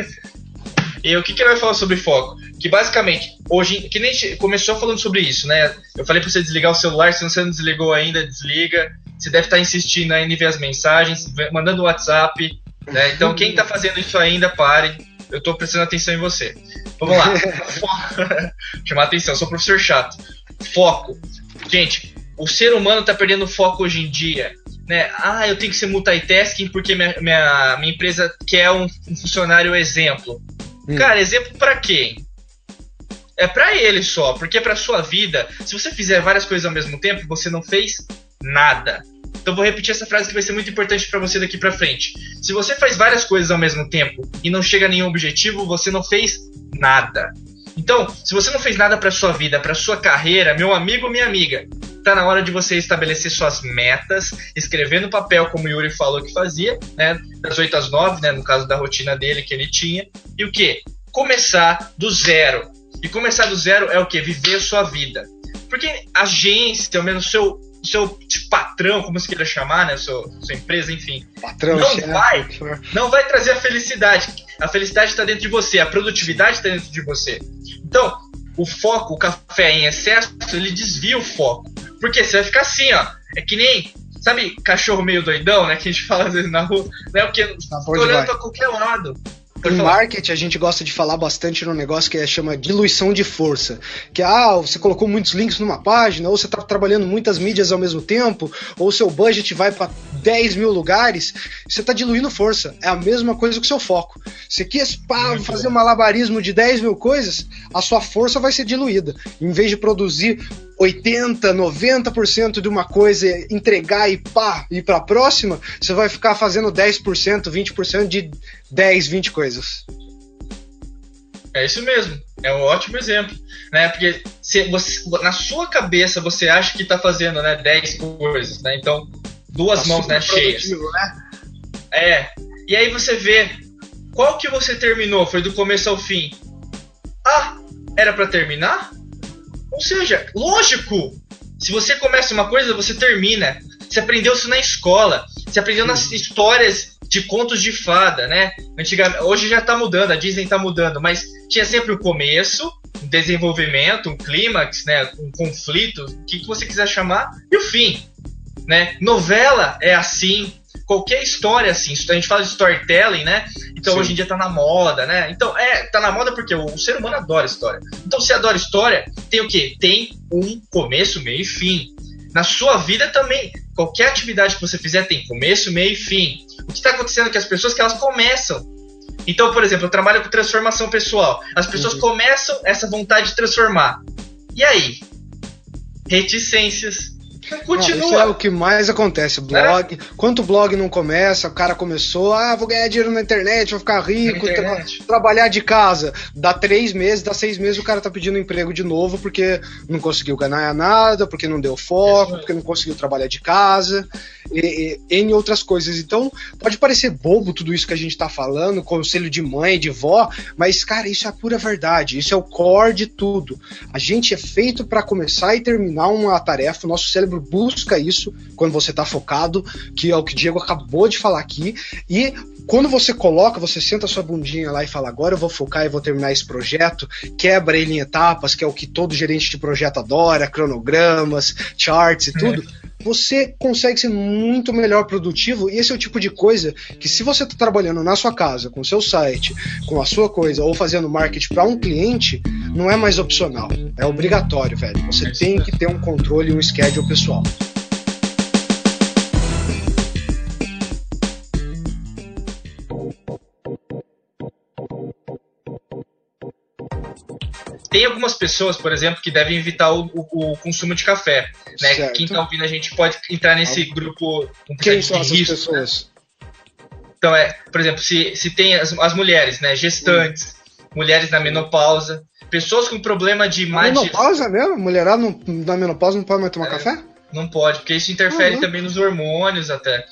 E o que, que ele vai falar sobre foco? Que basicamente, hoje, que nem a gente começou falando sobre isso, né? Eu falei pra você desligar o celular, se você não desligou ainda, desliga. Você deve estar insistindo ainda em ver as mensagens, mandando WhatsApp. Né? Então, quem está fazendo isso ainda, pare. Eu estou prestando atenção em você. Vamos lá. Chamar atenção, sou professor chato. Foco. Gente, o ser humano está perdendo foco hoje em dia. Né? Ah, eu tenho que ser multitasking porque minha, minha, minha empresa quer um, um funcionário exemplo. Hum. Cara, exemplo para quem? É para ele só, porque para sua vida, se você fizer várias coisas ao mesmo tempo, você não fez nada. Então vou repetir essa frase que vai ser muito importante para você daqui para frente. Se você faz várias coisas ao mesmo tempo e não chega a nenhum objetivo, você não fez nada. Então, se você não fez nada para sua vida, para sua carreira, meu amigo, minha amiga, tá na hora de você estabelecer suas metas, escrever no papel como o Yuri falou que fazia, né, das 8 às 9, né, no caso da rotina dele que ele tinha, e o que? Começar do zero. E começar do zero é o que? Viver sua vida. Porque agência, pelo menos seu seu patrão, como você queira chamar, né? Sua, sua empresa, enfim. Patrão, não chefe, vai, não vai trazer a felicidade. A felicidade está dentro de você, a produtividade está dentro de você. Então, o foco, o café em excesso, ele desvia o foco. Porque você vai ficar assim, ó. É que nem, sabe, cachorro meio doidão, né? Que a gente fala às vezes na rua, né? Porque tá olhando pra qualquer lado. Em marketing, a gente gosta de falar bastante num negócio que é, chama diluição de força. Que ah, você colocou muitos links numa página, ou você está trabalhando muitas mídias ao mesmo tempo, ou seu budget vai para 10 mil lugares, você está diluindo força. É a mesma coisa que o seu foco. Você quer pá, fazer um malabarismo de 10 mil coisas, a sua força vai ser diluída. Em vez de produzir 80, 90% de uma coisa, entregar e pá, ir para a próxima, você vai ficar fazendo 10%, 20% de 10, 20 coisas. É isso mesmo. É um ótimo exemplo. Né? Porque se você, na sua cabeça você acha que está fazendo né, 10 coisas, né? Então, duas Tá mãos né, cheias. né? É. E aí você vê qual que você terminou, foi do começo ao fim. Ah, era pra terminar? Ou seja, lógico. Se você começa uma coisa, você termina. Você aprendeu isso na escola. Você aprendeu nas histórias de contos de fada, né? Antigamente, hoje já tá mudando, a Disney tá mudando, mas tinha sempre o começo, um desenvolvimento, um clímax, né? Um conflito, o que, que você quiser chamar, e o fim, né? Novela é assim, qualquer história assim. A gente fala de storytelling, né? Então Sim. hoje em dia tá na moda, né? Então, é, tá na moda porque o, o ser humano adora história. Então, se adora história, tem o quê? Tem um começo, meio e fim. Na sua vida também, qualquer atividade que você fizer tem começo, meio e fim. O que está acontecendo é que as pessoas que elas começam. Então, por exemplo, eu trabalho com transformação pessoal. As pessoas Uhum. começam essa vontade de transformar. E aí? Reticências. Não, isso Continua. é o que mais acontece. Blog. Quanto blog não começa, o cara começou, ah, vou ganhar dinheiro na internet, vou ficar rico, tra- internet. trabalhar de casa. Dá três meses, dá seis meses, o cara tá pedindo emprego de novo porque não conseguiu ganhar nada, porque não deu foco, porque não conseguiu trabalhar de casa, e, e, N outras coisas. Então, pode parecer bobo tudo isso que a gente tá falando, conselho de mãe, de vó, mas, cara, isso é a pura verdade. Isso é o core de tudo. A gente é feito para começar e terminar uma tarefa, o nosso cérebro busca isso quando você está focado, que é o que o Diego acabou de falar aqui, e quando você coloca, você senta sua bundinha lá e fala, agora eu vou focar e vou terminar esse projeto, quebra ele em etapas, que é o que todo gerente de projeto adora, cronogramas, charts e tudo, você consegue ser muito melhor produtivo, e esse é o tipo de coisa que se você está trabalhando na sua casa, com o seu site, com a sua coisa, ou fazendo marketing para um cliente, não é mais opcional, é obrigatório, velho. Você É tem que ter um controle e um schedule pessoal. Tem algumas pessoas, por exemplo, que devem evitar o, o- o consumo de café. Né? Certo. Quem está ouvindo a gente pode entrar nesse grupo um Quem de são essas risco, pessoas? Então, é, por exemplo, se, se tem as, as mulheres, né? Gestantes, mulheres na menopausa, pessoas com problema de má. Menopausa mesmo? Mulherada não, na menopausa não pode mais tomar É. café? Não pode, porque isso interfere Uhum. também nos hormônios até.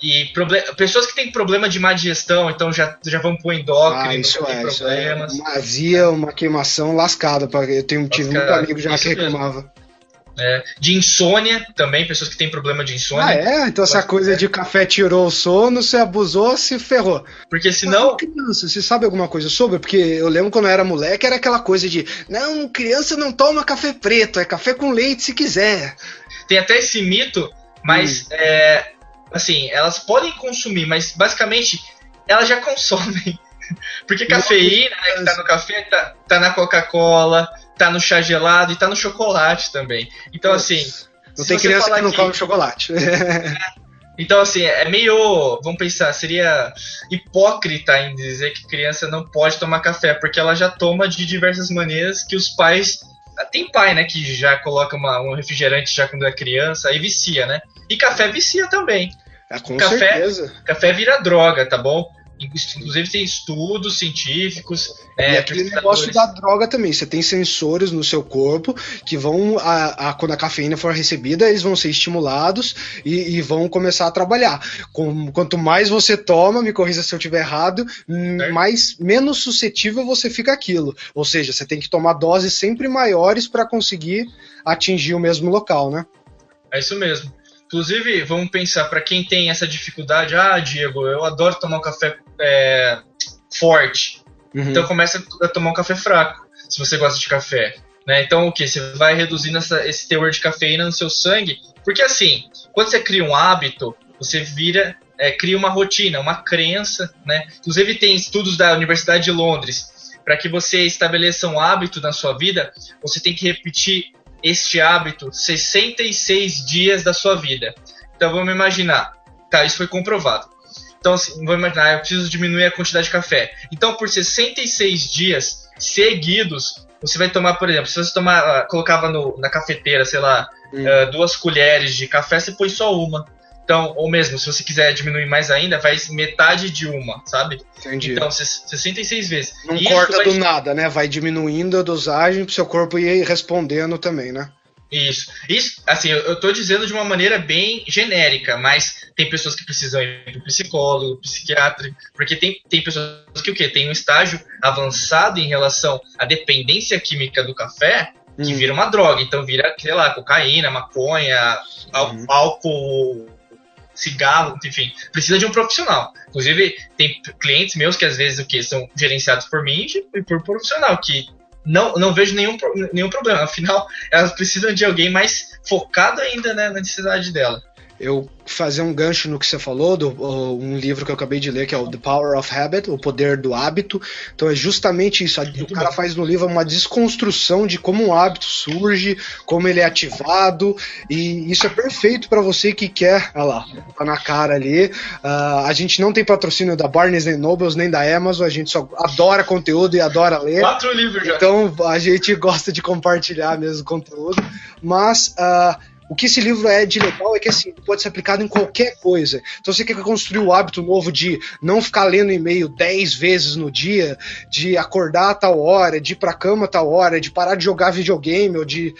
E pessoas que têm problema de má digestão, então já, já vão pro endócrino, Ah, isso tem é, isso é problemas. uma azia, uma queimação lascada. pra- Eu tenho, tive muito Lascada, amigo já que reclamava. É, de insônia também, pessoas que têm problema de Ah, insônia. é? Então essa coisa ser. de café tirou o sono, você abusou, se ferrou. Porque Mas, senão. criança, você sabe alguma coisa sobre? Porque eu lembro quando eu era moleque, era aquela coisa de não, criança não toma café preto, é café com leite se quiser. Tem até esse mito, mas Hum. é, assim, elas podem consumir, mas basicamente elas já consomem. Porque cafeína, né, que tá no café, tá, tá na Coca-Cola, tá no chá gelado e tá no chocolate também. Então, assim. Não tem criança que não come chocolate. Então, assim, é meio. Vamos pensar, seria hipócrita em dizer que criança não pode tomar café, porque ela já toma de diversas maneiras que os pais. Tem pai, né, que já coloca uma- um refrigerante já quando é criança, aí vicia, né? E café vicia também. É, com Café- certeza. Café vira droga, tá bom? Inclusive tem estudos científicos. né, e aquele negócio da droga também. Você tem sensores no seu corpo que vão, a, a- quando a cafeína for recebida, eles vão ser estimulados e, e vão começar a trabalhar. Com- quanto mais você toma, me corrija se eu estiver errado, mais menos suscetível você fica àquilo. Ou seja, você tem que tomar doses sempre maiores para conseguir atingir o mesmo local, né? É isso mesmo. Inclusive, vamos pensar, para quem tem essa dificuldade, ah, Diego, eu adoro tomar um café é, forte. Uhum. Então começa a tomar um café fraco, se você gosta de café. Né? Então o que? Você vai reduzindo essa- esse teor de cafeína no seu sangue. Porque assim, quando você cria um hábito, você vira, é, cria uma rotina, uma crença. Né? Inclusive tem estudos da Universidade de Londres. Para que você estabeleça um hábito na sua vida, você tem que repetir este hábito 66 dias da sua vida. Então vamos imaginar. Tá, isso foi comprovado. Então, assim, vamos imaginar, eu preciso diminuir a quantidade de café. Então, por 66 dias seguidos, você vai tomar, por exemplo, se você tomar, ah, colocava no- na cafeteira, sei lá, Hum. ah, duas colheres de café, você põe só uma. Então, ou mesmo, se você quiser diminuir mais ainda, faz metade de uma, sabe? Entendi. Então, 66 vezes. Não corta vai do nada, né? Vai diminuindo a dosagem pro seu corpo ir respondendo também, né? Isso. Isso, assim, eu, tô dizendo de uma maneira bem genérica, mas tem pessoas que precisam ir pro psicólogo, psiquiatra, porque tem, tem pessoas que o quê? Tem um estágio avançado em relação à dependência química do café, que Hum. vira uma droga. Então vira, sei lá, cocaína, maconha, Uhum. álcool, cigarro, enfim. Precisa de um profissional. Inclusive, tem clientes meus que às vezes o que são gerenciados por mim e por profissional, que não, não vejo nenhum, nenhum problema. Afinal, elas precisam de alguém mais focado ainda né, na necessidade dela. Eu fazer um gancho no que você falou, do, um livro que eu acabei de ler, que é o The Power of Habit, o poder do hábito. Então é justamente isso. O cara bom. faz no livro uma desconstrução de como um hábito surge, como ele é ativado, e isso é perfeito para você que quer, olha lá, tá na cara ali. Ah, a gente não tem patrocínio da Barnes Nobles nem da Amazon, a gente só adora conteúdo e adora ler. Quatro livros já. Então a gente gosta de compartilhar mesmo o conteúdo, mas ah, o que esse livro é de legal é que assim, pode ser aplicado em qualquer coisa. Então você quer construir o hábito novo de não ficar lendo e-mail 10 vezes no dia, de acordar a tal hora, de ir pra cama a tal hora, de parar de jogar videogame, ou de.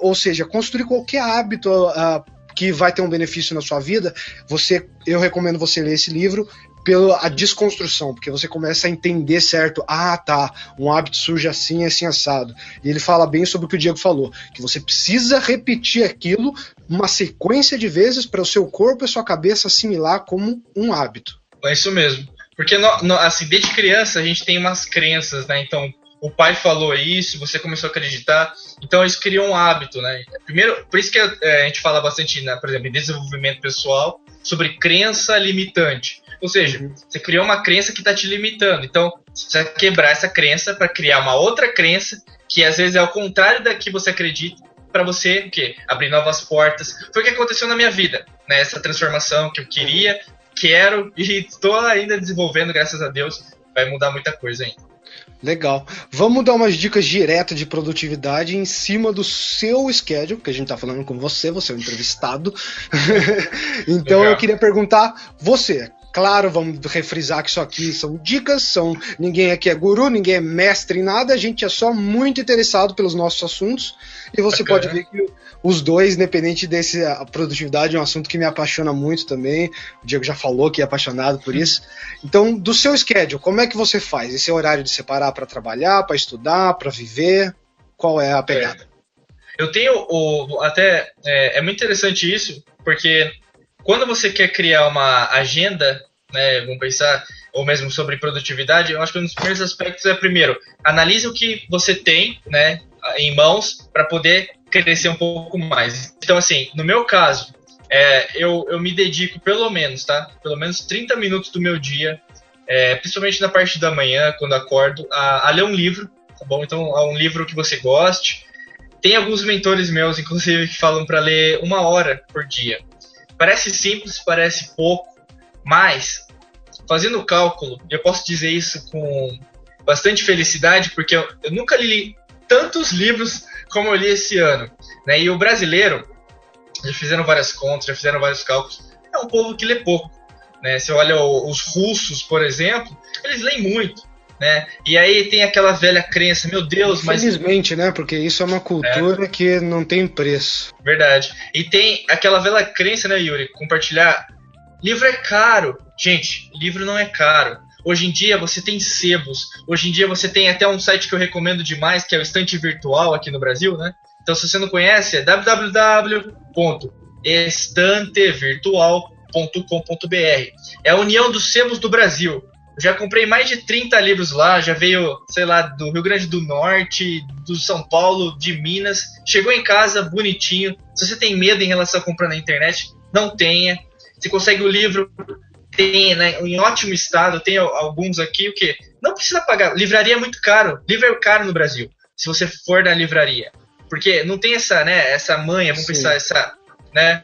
Ou seja, construir qualquer hábito. ah, que vai ter um benefício na sua vida, você, eu recomendo você ler esse livro pela desconstrução, porque você começa a entender certo, ah, tá, um hábito surge assim, assim assado. E ele fala bem sobre o que o Diego falou, que você precisa repetir aquilo uma sequência de vezes para o seu corpo e sua cabeça assimilar como um hábito. É isso mesmo. Porque, assim, desde criança a gente tem umas crenças, né? Então, o pai falou isso, você começou a acreditar, então isso cria um hábito, né? Primeiro, por isso que é, a gente fala bastante, né, por exemplo, em desenvolvimento pessoal, sobre crença limitante. Ou seja, você criou uma crença que está te limitando. Então, você vai quebrar essa crença para criar uma outra crença que às vezes é ao contrário da que você acredita, para você o quê? abrir novas portas. Foi o que aconteceu na minha vida, né? Essa transformação que eu queria, quero e estou ainda desenvolvendo, graças a Deus. Vai mudar muita coisa ainda. Legal. Vamos dar umas dicas diretas de produtividade em cima do seu schedule, que a gente tá falando com você, você é o entrevistado. então Legal. eu queria perguntar, você, claro, vamos refrisar que isso aqui são dicas, são ninguém aqui é guru, ninguém é mestre em nada, a gente é só muito interessado pelos nossos assuntos. E você Bacana. pode ver que os dois, independente desse a produtividade, é um assunto que me apaixona muito também. O Diego já falou que é apaixonado por isso. Então, do seu schedule, como é que você faz? Esse horário de separar para trabalhar, para estudar, para viver? Qual é a pegada? Eu tenho o. Até. É, é muito interessante isso, porque quando você quer criar uma agenda, né, vamos pensar, ou mesmo sobre produtividade, eu acho que um dos primeiros aspectos é, primeiro, analise o que você tem, né, em mãos, para poder crescer um pouco mais. Então, assim, no meu caso, é, eu, eu me dedico pelo menos, tá? Pelo menos 30 minutos do meu dia, é, principalmente na parte da manhã, quando acordo, a, a ler um livro, tá bom? Então, a um livro que você goste. Tem alguns mentores meus, inclusive, que falam para ler uma hora por dia. Parece simples, parece pouco, mas fazendo o cálculo, eu posso dizer isso com bastante felicidade, porque eu, eu nunca li tantos livros como eu li esse ano. Né? E o brasileiro, já fizeram várias contas, já fizeram vários cálculos, é um povo que lê pouco. Né? Você olha o- os russos, por exemplo, eles leem muito. Né? E aí tem aquela velha crença, meu Deus, mas Infelizmente, né? Porque isso é uma cultura que não tem preço. Verdade. E tem aquela velha crença, né, Yuri? Compartilhar. Livro é caro. Gente, livro não é caro. Hoje em dia você tem sebos. Hoje em dia você tem até um site que eu recomendo demais, que é o Estante Virtual aqui no Brasil, né? Então, se você não conhece, é www.estantevirtual.com.br. É a união dos sebos do Brasil. Eu já comprei mais de 30 livros lá, já veio, sei lá, do Rio Grande do Norte, do São Paulo, de Minas. Chegou em casa bonitinho. Se você tem medo em relação a comprar na internet, não tenha. Você consegue o livro, tem né, em ótimo estado, tem al- alguns aqui, o que? Não precisa pagar. Livraria é muito caro. Livro é caro no Brasil, se você for na livraria. Porque não tem essa, né, essa manha, vamos Sim. pensar, essa, né,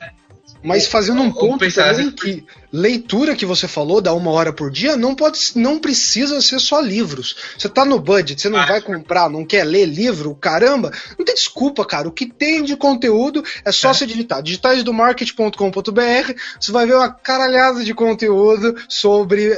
Mas fazendo um ponto pensar também assim- que leitura que você falou, da uma hora por dia, não pode, não precisa ser só livros. Você tá no budget, você não ah. vai comprar, não quer ler livro, caramba, não tem desculpa, cara. O que tem de conteúdo é só é. se digitar. digitaisdomarket.com.br, você vai ver uma caralhada de conteúdo sobre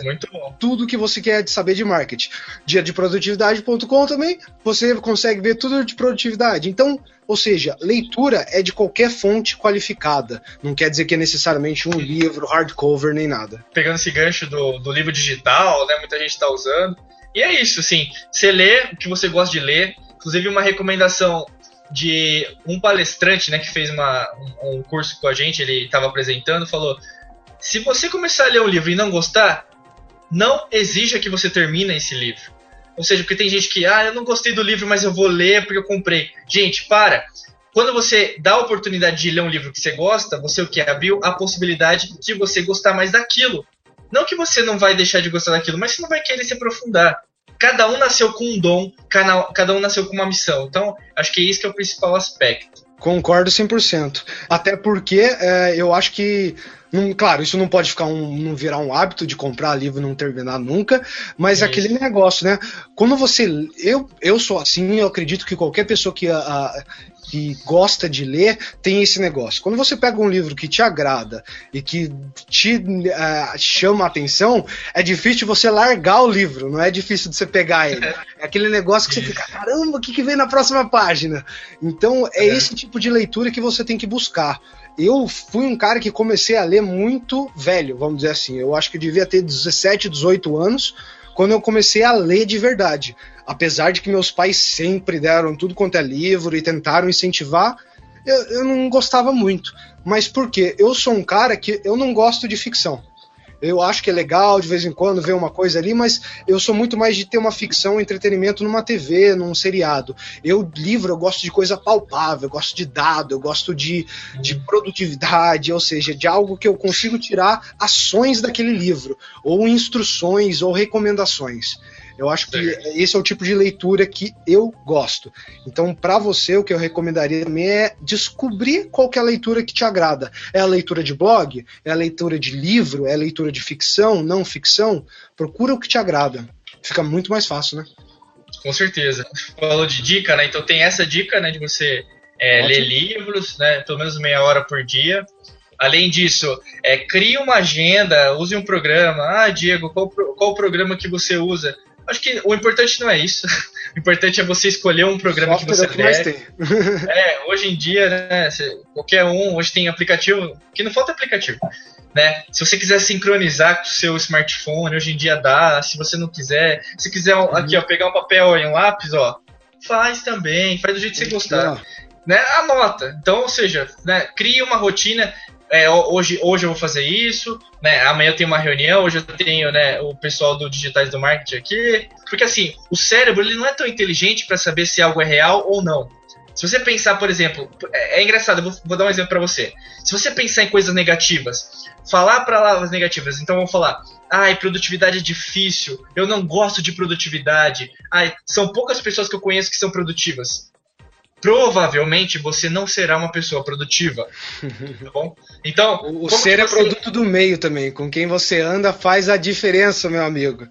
tudo que você quer saber de marketing. Dia de produtividade.com também, você consegue ver tudo de produtividade. Então, ou seja, leitura é de qualquer fonte qualificada. Não quer dizer que é necessariamente um livro, hardcover, nem nada. Pegando esse gancho do, do livro digital, né? Muita gente está usando. E é isso, assim. Você lê o que você gosta de ler. Inclusive, uma recomendação de um palestrante, né, que fez uma, um, um curso com a gente, ele estava apresentando, falou: se você começar a ler um livro e não gostar, não exija que você termine esse livro. Ou seja, porque tem gente que, ah, eu não gostei do livro, mas eu vou ler porque eu comprei. Gente, para. Quando você dá a oportunidade de ler um livro que você gosta, você o que? Abriu a possibilidade de você gostar mais daquilo. Não que você não vai deixar de gostar daquilo, mas você não vai querer se aprofundar. Cada um nasceu com um dom, cada um nasceu com uma missão. Então, acho que isso que é o principal aspecto. Concordo 100%. Até porque é, eu acho que não, claro, isso não pode ficar um, não virar um hábito de comprar livro e não terminar nunca, mas é aquele negócio, né? Quando você. Eu, eu sou assim, eu acredito que qualquer pessoa que, a, que gosta de ler tem esse negócio. Quando você pega um livro que te agrada e que te uh, chama a atenção, é difícil você largar o livro, não é difícil de você pegar ele. É aquele negócio que você fica, caramba, o que, que vem na próxima página? Então é, é esse tipo de leitura que você tem que buscar eu fui um cara que comecei a ler muito velho, vamos dizer assim. Eu acho que eu devia ter 17, 18 anos quando eu comecei a ler de verdade. Apesar de que meus pais sempre deram tudo quanto é livro e tentaram incentivar, eu, eu não gostava muito. Mas por quê? Eu sou um cara que eu não gosto de ficção. Eu acho que é legal de vez em quando ver uma coisa ali, mas eu sou muito mais de ter uma ficção, entretenimento numa TV, num seriado. Eu, livro, eu gosto de coisa palpável, eu gosto de dado, eu gosto de, de produtividade, ou seja, de algo que eu consigo tirar ações daquele livro, ou instruções, ou recomendações. Eu acho que esse é o tipo de leitura que eu gosto. Então, para você, o que eu recomendaria também é descobrir qual é a leitura que te agrada. É a leitura de blog? É a leitura de livro? É a leitura de ficção, não ficção? Procura o que te agrada. Fica muito mais fácil, né? Com certeza. Falou de dica, né? Então tem essa dica, né, de você é, ler livros, né, pelo menos meia hora por dia. Além disso, é, crie uma agenda, use um programa. Ah, Diego, qual, qual o programa que você usa? Acho que o importante não é isso. O importante é você escolher um programa que você que mais tem. é, hoje em dia, né, qualquer um, hoje tem aplicativo, que não falta aplicativo. Né? Se você quiser sincronizar com o seu smartphone, hoje em dia dá. Se você não quiser, se quiser uhum. aqui, ó, pegar um papel e um lápis, ó, faz também, faz do jeito que você gostar. Né? Anota. Então, ou seja, né, crie uma rotina é, hoje, hoje eu vou fazer isso, né? Amanhã eu tenho uma reunião, hoje eu tenho né, o pessoal do Digitais do Marketing aqui. Porque assim, o cérebro ele não é tão inteligente para saber se algo é real ou não. Se você pensar, por exemplo, é, é engraçado, vou, vou, dar um exemplo para você. Se você pensar em coisas negativas, falar palavras negativas, então vamos falar, ai, produtividade é difícil, eu não gosto de produtividade, ai, são poucas pessoas que eu conheço que são produtivas provavelmente você não será uma pessoa produtiva. Tá bom? Então. O, ser é produto do meio também. Com quem você anda faz a diferença, meu amigo.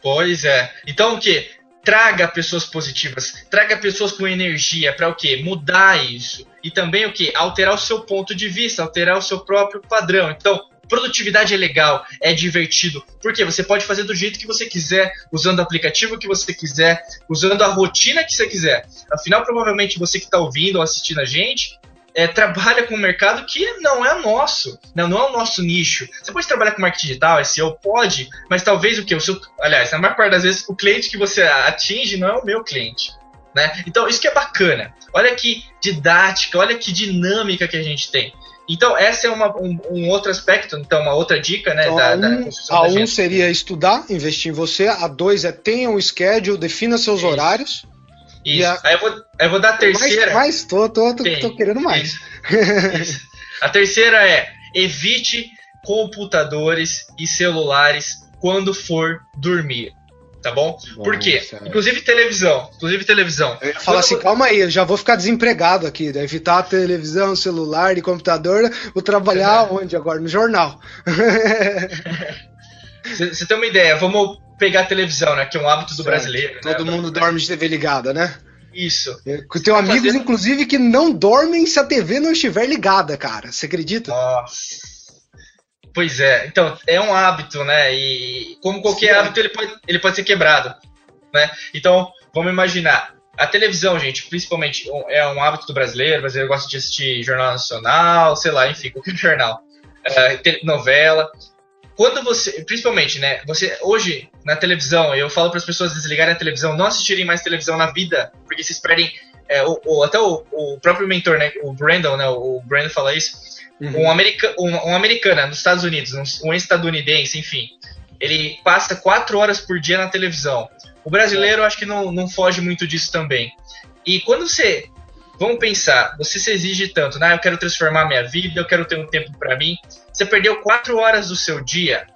Pois é. Então o que? Traga pessoas positivas, traga pessoas com energia para o quê? Mudar isso. E também o que? Alterar o seu ponto de vista, alterar o seu próprio padrão. Então, Produtividade é legal, é divertido, porque você pode fazer do jeito que você quiser, usando o aplicativo que você quiser, usando a rotina que você quiser. Afinal, provavelmente você que está ouvindo ou assistindo a gente é, trabalha com um mercado que não é nosso, não, não é o nosso nicho. Você pode trabalhar com marketing digital, SEO? Pode, mas talvez o que? O seu, aliás, na maior parte das vezes, o cliente que você atinge não é o meu cliente. Né? Então, isso que é bacana. Olha que didática, olha que dinâmica que a gente tem. Então, essa é uma, um, um, outro aspecto, então, uma outra dica, né? Então, da, da construção a um seria estudar, investir em você. A dois é tenha um schedule, defina seus horários. Isso. A... Aí eu vou, eu vou dar a terceira. Mais, mais tô, tô, tô, tô querendo mais. Isso. Isso. A terceira é evite computadores e celulares quando for dormir. Tá bom? Bom, Por quê? Inclusive televisão. Inclusive televisão. Eu falar assim, calma aí, eu já vou ficar desempregado aqui, né? evitar a televisão, celular e computador, vou trabalhar onde agora? No jornal. Você tem uma ideia, vamos pegar a televisão, né? Que é um hábito do Certo. brasileiro. né? Todo mundo dorme de TV ligada, né? Isso. Eu tenho amigos, fazendo- inclusive, que não dormem se a TV não estiver ligada, cara. Você acredita? Nossa. Pois é, então, é um hábito, né? E como qualquer Sim. hábito, ele pode, ele pode ser quebrado, né? Então, vamos imaginar. A televisão, gente, principalmente, é um hábito do brasileiro. O brasileiro gosta de assistir Jornal Nacional, sei lá, enfim, qualquer jornal. É, novela. Quando você, principalmente, né? Você, hoje, na televisão, eu falo para as pessoas desligarem a televisão, não assistirem mais televisão na vida, porque vocês perdem. é, o, o- até o, o próprio mentor, né? O Brandon, né? O Brandon fala isso Uhum. um, america um, um americano nos Estados Unidos, um, um estadunidense, enfim, ele passa quatro horas por dia na televisão. O brasileiro acho que não, não foge muito disso também. E quando você. Vamos pensar, você se exige tanto, né? Eu quero transformar minha vida, eu quero ter um tempo para mim. Você perdeu quatro horas do seu dia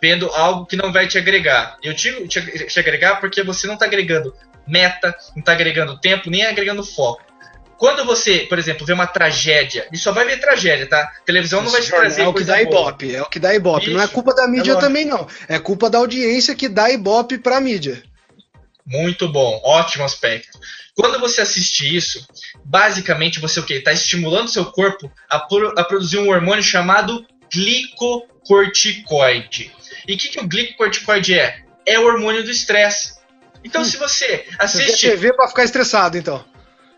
vendo algo que não vai te agregar. Eu digo te, te agregar porque você não está agregando meta, não está agregando tempo, nem agregando foco. Quando você, por exemplo, vê uma tragédia, e só vai ver tragédia, tá? Televisão não vai te trazer é o que coisa dá boa. ibope, é o que dá ibope. Não é Isso, culpa da mídia lógico. também, não. É culpa da audiência que dá ibope pra mídia. Muito bom, ótimo aspecto. Quando você assiste isso, basicamente você o quê? Está estimulando seu corpo a, pro- a produzir um hormônio chamado glicocorticoide. E o que, que o glicocorticoide é? É o hormônio do estresse. Então, se você Você vê assiste TV pra ficar estressado, então.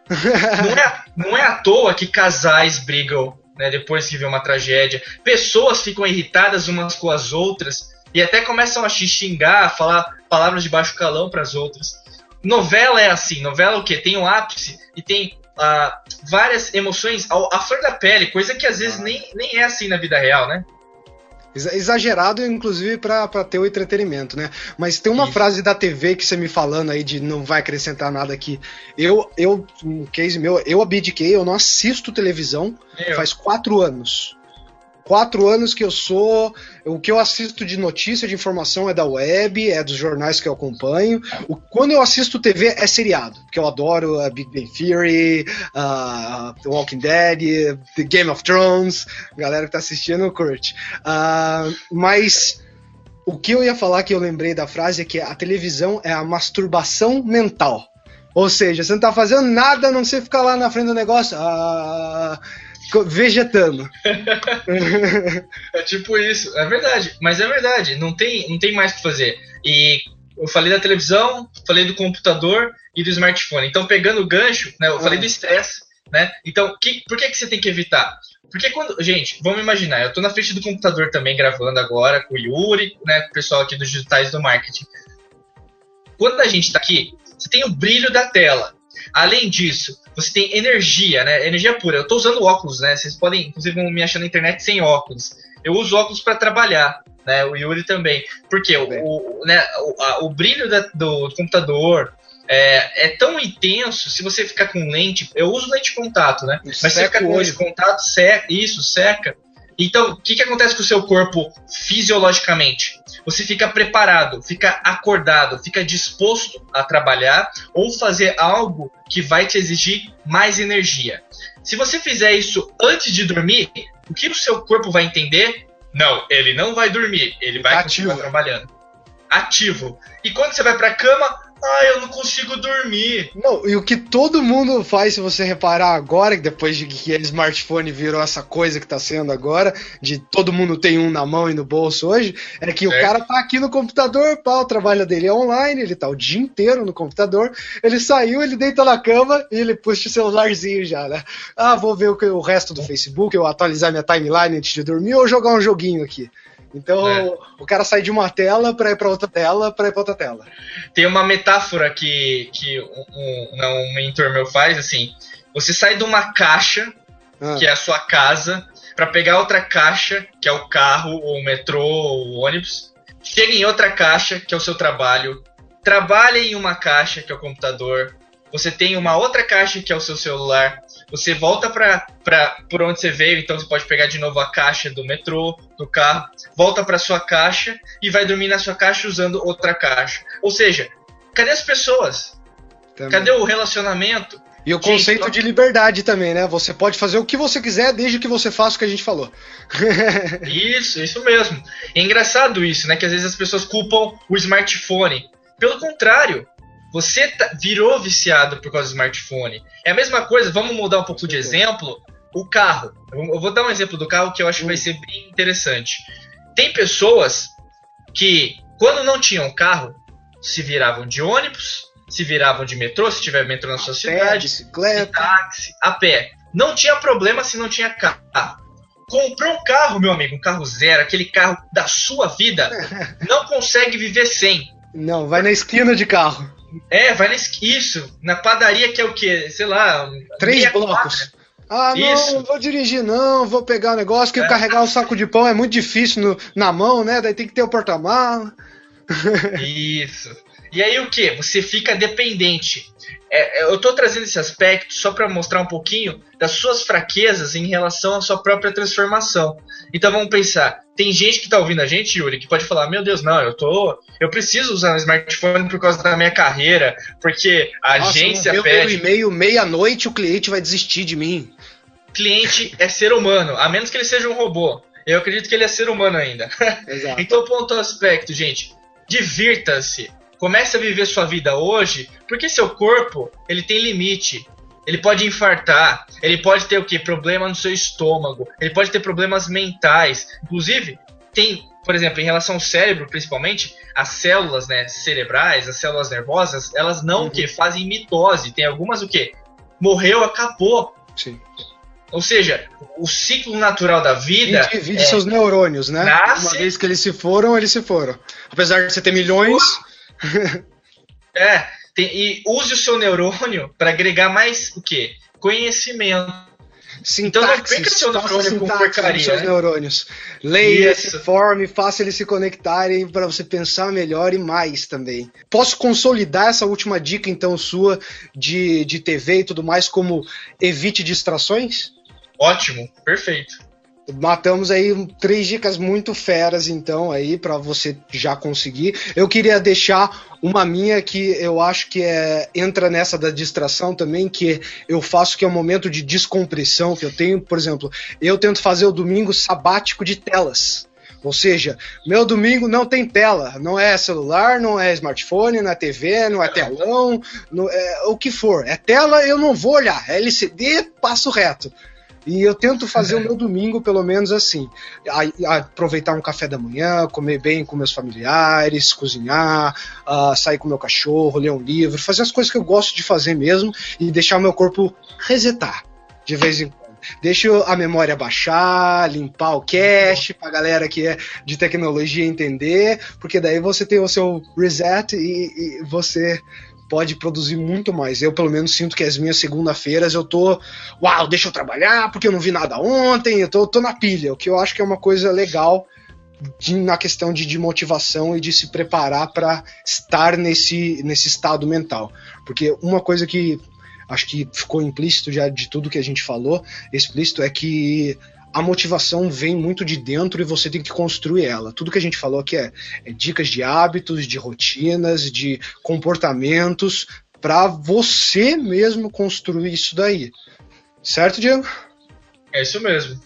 Não é, não é à toa que casais brigam né, depois que vê uma tragédia. Pessoas ficam irritadas umas com as outras e até começam a xingar, a falar palavras de baixo calão para as outras. Novela é assim. Novela o quê? Tem o ápice e tem ah, várias emoções à flor da pele, coisa que às vezes nem, nem é assim na vida real, né? Exa- Exagerado, inclusive, pra ter o entretenimento, né? Mas tem uma Isso. frase da TV que você me falando aí de não vai acrescentar nada aqui. Eu, eu, um case meu, eu abdiquei, eu não assisto televisão Eu- faz quatro anos. Quatro anos que eu sou. O que eu assisto de notícia, de informação é da web, é dos jornais que eu acompanho. O, quando eu assisto TV é seriado, porque eu adoro a Big Bang Theory, a The Walking Dead, The Game of Thrones. Galera que tá assistindo curte. Ah, mas o que eu ia falar que eu lembrei da frase é que a televisão é a masturbação mental. Ou seja, você não tá fazendo nada a não ser ficar lá na frente do negócio. co- vegetando. É tipo isso, é verdade, mas é verdade, não tem, não tem mais o que fazer. E eu falei da televisão, falei do computador e do smartphone. Então, pegando o gancho, né, eu falei Ah. do estresse, né? Então, que, por que, que você tem que evitar? Porque quando. Gente, vamos imaginar, eu tô na frente do computador também gravando agora com o Yuri, né? Com o pessoal aqui dos digitais do marketing. Quando a gente tá aqui, você tem o brilho da tela. Além disso, você tem energia, né? Energia pura. Eu tô usando óculos, né? Vocês podem, inclusive, me achar na internet sem óculos. Eu uso óculos para trabalhar, né? O Yuri também. Porque o, o, né, o, a- o brilho da- do, computador é, é tão intenso, se você ficar com lente. Eu uso lente de contato, né? Mas se ficar com lente de contato, seca, isso, seca. Então, o que, que acontece com o seu corpo fisiologicamente? Você fica preparado, fica acordado, fica disposto a trabalhar ou fazer algo que vai te exigir mais energia. Se você fizer isso antes de dormir, o que o seu corpo vai entender? Não, ele não vai dormir, ele vai Ativo. continuar trabalhando. Ativo. E quando você vai pra cama, ah, eu não consigo dormir. Não, e o que todo mundo faz, se você reparar agora, depois de que o smartphone virou essa coisa que tá sendo agora, de todo mundo tem um na mão e no bolso hoje, é que o Certo. cara tá aqui no computador, pá, o trabalho dele é online, ele tá o dia inteiro no computador, ele saiu, ele deita na cama e ele puxa o celularzinho já, né? Ah, vou ver o, que- o resto do Facebook, eu atualizar minha timeline antes de dormir ou jogar um joguinho aqui. Então, É. o cara sai de uma tela pra ir pra outra tela, pra ir pra outra tela. Tem uma metáfora que, que um, não, um mentor meu faz, assim, você sai de uma caixa Ah. que é a sua casa, para pegar outra caixa, que é o carro, ou o metrô, ou o ônibus. Chega em outra caixa, que é o seu trabalho. Trabalha em uma caixa, que é o computador. Você tem uma outra caixa que é o seu celular, você volta para por onde você veio, então você pode pegar de novo a caixa do metrô, do carro, volta para sua caixa e vai dormir na sua caixa usando outra caixa. Ou seja, cadê as pessoas? Também. Cadê o relacionamento? E o gente, conceito de liberdade também, né? Você pode fazer o que você quiser desde que você faça o que a gente falou. isso, isso mesmo. É engraçado isso, né? Que às vezes as pessoas culpam o smartphone. Pelo contrário, você tá, virou viciado por causa do smartphone. É a mesma coisa, vamos mudar um pouco de exemplo. O carro. Eu vou dar um exemplo do carro que eu acho que vai ser bem interessante. Tem pessoas que, quando não tinham carro, se viravam de ônibus, se viravam de metrô, se tiver metrô na sua a cidade, pé, bicicleta, de táxi, a pé. Não tinha problema se não tinha carro. Comprou um carro, meu amigo, um carro zero, aquele carro da sua vida, não consegue viver sem. Não, vai na esquina de carro. É, vai na esquina. Isso, na padaria que é o quê? Sei lá. Três blocos. Quadra. Ah, não, Isso. vou dirigir não, vou pegar o negócio, que é. carregar um saco de pão é muito difícil no, na mão, né? Daí tem que ter o porta-mala. Isso. E aí o que? Você fica dependente. É, é eu estou trazendo esse aspecto só para mostrar um pouquinho das suas fraquezas em relação à sua própria transformação. Então vamos pensar. Tem gente que está ouvindo a gente, Yuri, que pode falar: Meu Deus, não, eu tô, eu preciso usar um smartphone por causa da minha carreira, porque a Nossa, agência não pede. e-mail meia-noite o cliente vai desistir de mim. Cliente é ser humano, a menos que ele seja um robô. Eu acredito que ele é ser humano ainda. Exato. então, ponto aspecto, gente. Divirta-se comece a viver sua vida hoje, porque seu corpo, ele tem limite. Ele pode infartar, ele pode ter o que? Problema no seu estômago, ele pode ter problemas mentais. Inclusive, tem, por exemplo, em relação ao cérebro, principalmente, as células né, cerebrais, as células nervosas, elas não uhum. que fazem mitose. Tem algumas o que? Morreu, acabou. Sim. Ou seja, o ciclo natural da vida. Divide é, seus neurônios, né? Nasce, Uma vez que eles se foram, eles se foram. Apesar de você ter milhões. é, tem, e use o seu neurônio para agregar mais o quê? Conhecimento. Sintaxis, então não fica seu neurônio com porcaria. Seus né? neurônios. Leia, Isso. se forme, faça eles se conectarem para você pensar melhor e mais também. Posso consolidar essa última dica, então, sua de, de TV e tudo mais, como evite distrações? Ótimo, perfeito. Matamos aí três dicas muito feras, então, aí, para você já conseguir. Eu queria deixar uma minha que eu acho que é, entra nessa da distração também, que eu faço que é um momento de descompressão que eu tenho. Por exemplo, eu tento fazer o domingo sabático de telas. Ou seja, meu domingo não tem tela, não é celular, não é smartphone, não é TV, não é telão, não é, o que for. É tela, eu não vou olhar. É LCD, passo reto. E eu tento fazer o meu domingo, pelo menos assim. A, a aproveitar um café da manhã, comer bem com meus familiares, cozinhar, uh, sair com meu cachorro, ler um livro, fazer as coisas que eu gosto de fazer mesmo e deixar o meu corpo resetar de vez em quando. Deixa a memória baixar, limpar o cache pra galera que é de tecnologia entender, porque daí você tem o seu reset e, e você pode produzir muito mais. Eu, pelo menos, sinto que as minhas segunda-feiras eu tô, uau, deixa eu trabalhar, porque eu não vi nada ontem, eu tô, tô na pilha, o que eu acho que é uma coisa legal de, na questão de, de, motivação e de se preparar para estar nesse, nesse estado mental. Porque uma coisa que acho que ficou implícito já de tudo que a gente falou, explícito, é que a motivação vem muito de dentro e você tem que construir ela. Tudo que a gente falou aqui é, é dicas de hábitos, de rotinas, de comportamentos para você mesmo construir isso daí. Certo, Diego? É isso mesmo.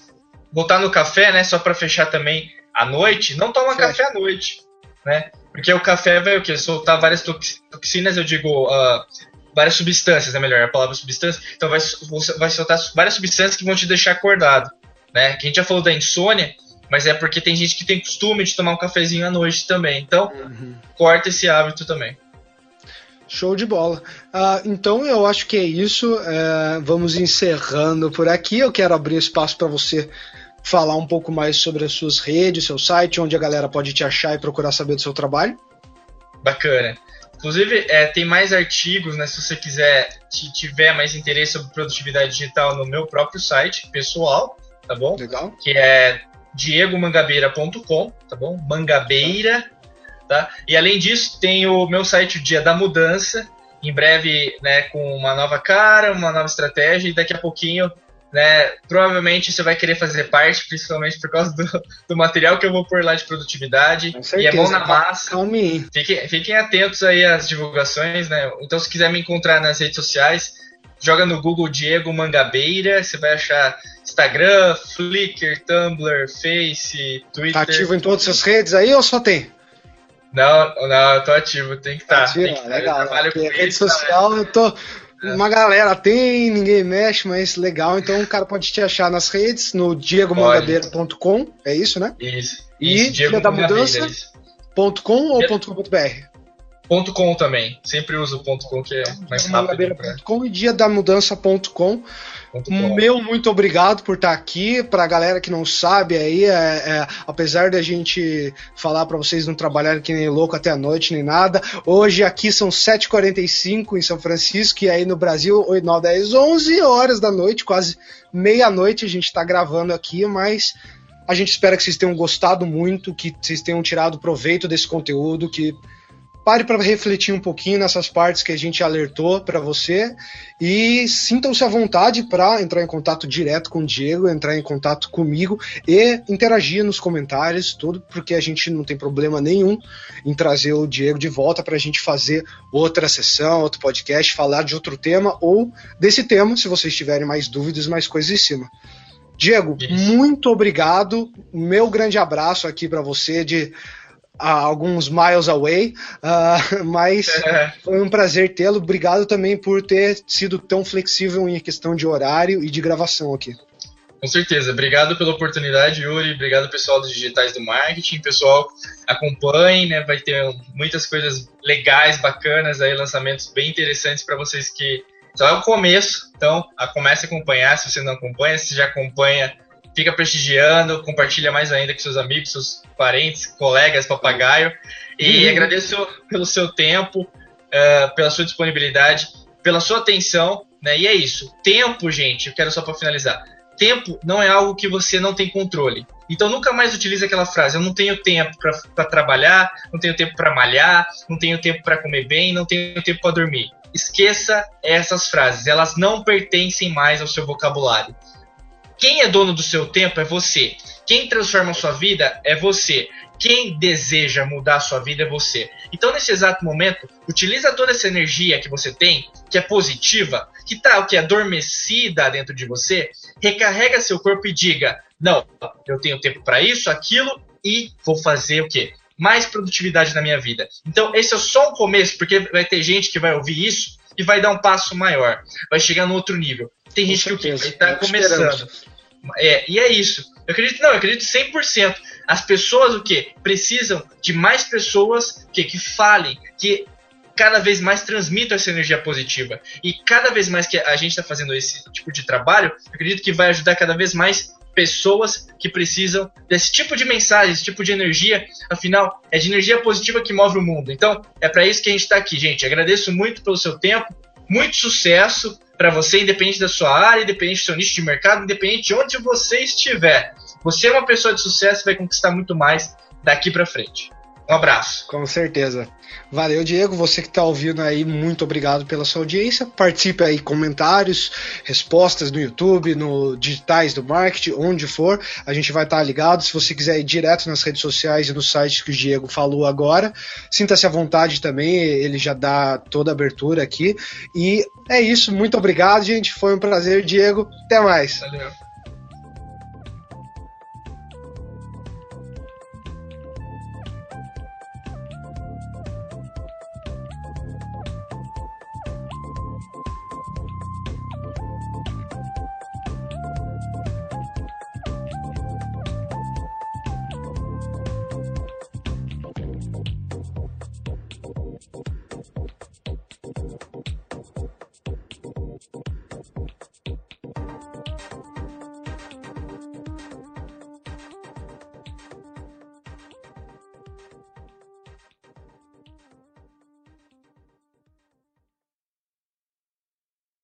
Voltar no café, né? Só para fechar também à noite, não toma Fecha. café à noite, né? Porque o café vai o quê? Soltar várias toxinas, eu digo, uh, várias substâncias, é melhor a palavra substância. Então vai, vai soltar várias substâncias que vão te deixar acordado né? Que a gente já falou da insônia, mas é porque tem gente que tem costume de tomar um cafezinho à noite também. Então, uhum. corta esse hábito também. Show de bola. Uh, então eu acho que é isso. Uh, vamos encerrando por aqui. Eu quero abrir espaço para você falar um pouco mais sobre as suas redes, seu site, onde a galera pode te achar e procurar saber do seu trabalho. Bacana. Inclusive, é, tem mais artigos, né? Se você quiser, se tiver mais interesse sobre produtividade digital no meu próprio site pessoal, tá bom? Legal. Que é diegomangabeira.com, tá bom? Mangabeira, tá? E além disso, tem o meu site o Dia da Mudança, em breve né, com uma nova cara, uma nova estratégia, e daqui a pouquinho, né, provavelmente você vai querer fazer parte, principalmente por causa do, do material que eu vou pôr lá de produtividade. e é bom na massa. Fiquem, fiquem atentos aí às divulgações, né? Então, se quiser me encontrar nas redes sociais, joga no Google Diego Mangabeira, você vai achar Instagram, Flickr, Tumblr, Face, Twitter. Tá ativo em todas as redes aí ou só tem? Não, não, eu tô ativo, tem que estar. Tá, tá legal. rede social né? eu tô. É. Uma galera tem, ninguém mexe, mas legal. Então o cara pode te achar nas redes, no diegomangabeira.com, é isso, né? Isso. E isso, Dia da Mudança. Ponto .com ou ponto .com.br? Ponto .com também. Sempre uso ponto .com que é mais rápido. .com e dia da mudança.com. Meu muito obrigado por estar aqui. Para a galera que não sabe aí, é, é, apesar da gente falar para vocês não trabalharem que nem louco até a noite nem nada, hoje aqui são 7h45 em São Francisco e aí no Brasil 8, 9, 10, 11 horas da noite, quase meia-noite a gente está gravando aqui, mas a gente espera que vocês tenham gostado muito, que vocês tenham tirado proveito desse conteúdo, que pare para refletir um pouquinho nessas partes que a gente alertou para você e sintam-se à vontade para entrar em contato direto com o Diego, entrar em contato comigo e interagir nos comentários, tudo, porque a gente não tem problema nenhum em trazer o Diego de volta para a gente fazer outra sessão, outro podcast, falar de outro tema ou desse tema, se vocês tiverem mais dúvidas, mais coisas em cima. Diego, Isso. muito obrigado. Meu grande abraço aqui para você de alguns miles away, uh, mas é. foi um prazer tê-lo. Obrigado também por ter sido tão flexível em questão de horário e de gravação aqui. Com certeza. Obrigado pela oportunidade, Yuri. Obrigado, pessoal dos digitais do marketing. Pessoal, acompanhem, né? Vai ter muitas coisas legais, bacanas aí, lançamentos bem interessantes para vocês que só é o começo. Então, a comece a acompanhar. Se você não acompanha, se já acompanha, fica prestigiando, compartilha mais ainda com seus amigos, seus parentes, colegas, papagaio. E uhum. agradeço pelo seu tempo, uh, pela sua disponibilidade, pela sua atenção. Né? E é isso. Tempo, gente, eu quero só para finalizar. Tempo não é algo que você não tem controle. Então nunca mais utilize aquela frase: eu não tenho tempo para trabalhar, não tenho tempo para malhar, não tenho tempo para comer bem, não tenho tempo para dormir. Esqueça essas frases, elas não pertencem mais ao seu vocabulário. Quem é dono do seu tempo é você. Quem transforma a sua vida é você. Quem deseja mudar a sua vida é você. Então, nesse exato momento, utiliza toda essa energia que você tem, que é positiva, que está o que é adormecida dentro de você, recarrega seu corpo e diga: "Não, eu tenho tempo para isso, aquilo e vou fazer o quê? Mais produtividade na minha vida". Então, esse é só um começo, porque vai ter gente que vai ouvir isso e vai dar um passo maior, vai chegar no outro nível. Tem Com gente certeza. que está começando. É, e é isso. Eu acredito, não, eu acredito 100%. As pessoas, o que? Precisam de mais pessoas que, que falem, que cada vez mais transmitam essa energia positiva. E cada vez mais que a gente está fazendo esse tipo de trabalho, eu acredito que vai ajudar cada vez mais pessoas que precisam desse tipo de mensagem, desse tipo de energia. Afinal, é de energia positiva que move o mundo. Então, é para isso que a gente está aqui, gente. Agradeço muito pelo seu tempo, muito sucesso para você, independente da sua área, independente do seu nicho de mercado, independente de onde você estiver. Você é uma pessoa de sucesso e vai conquistar muito mais daqui para frente. Um abraço. Com certeza. Valeu, Diego. Você que está ouvindo aí, muito obrigado pela sua audiência. Participe aí, comentários, respostas no YouTube, no Digitais do Marketing, onde for. A gente vai estar tá ligado. Se você quiser ir direto nas redes sociais e no site que o Diego falou agora, sinta-se à vontade também. Ele já dá toda a abertura aqui. E é isso. Muito obrigado, gente. Foi um prazer, Diego. Até mais. Valeu.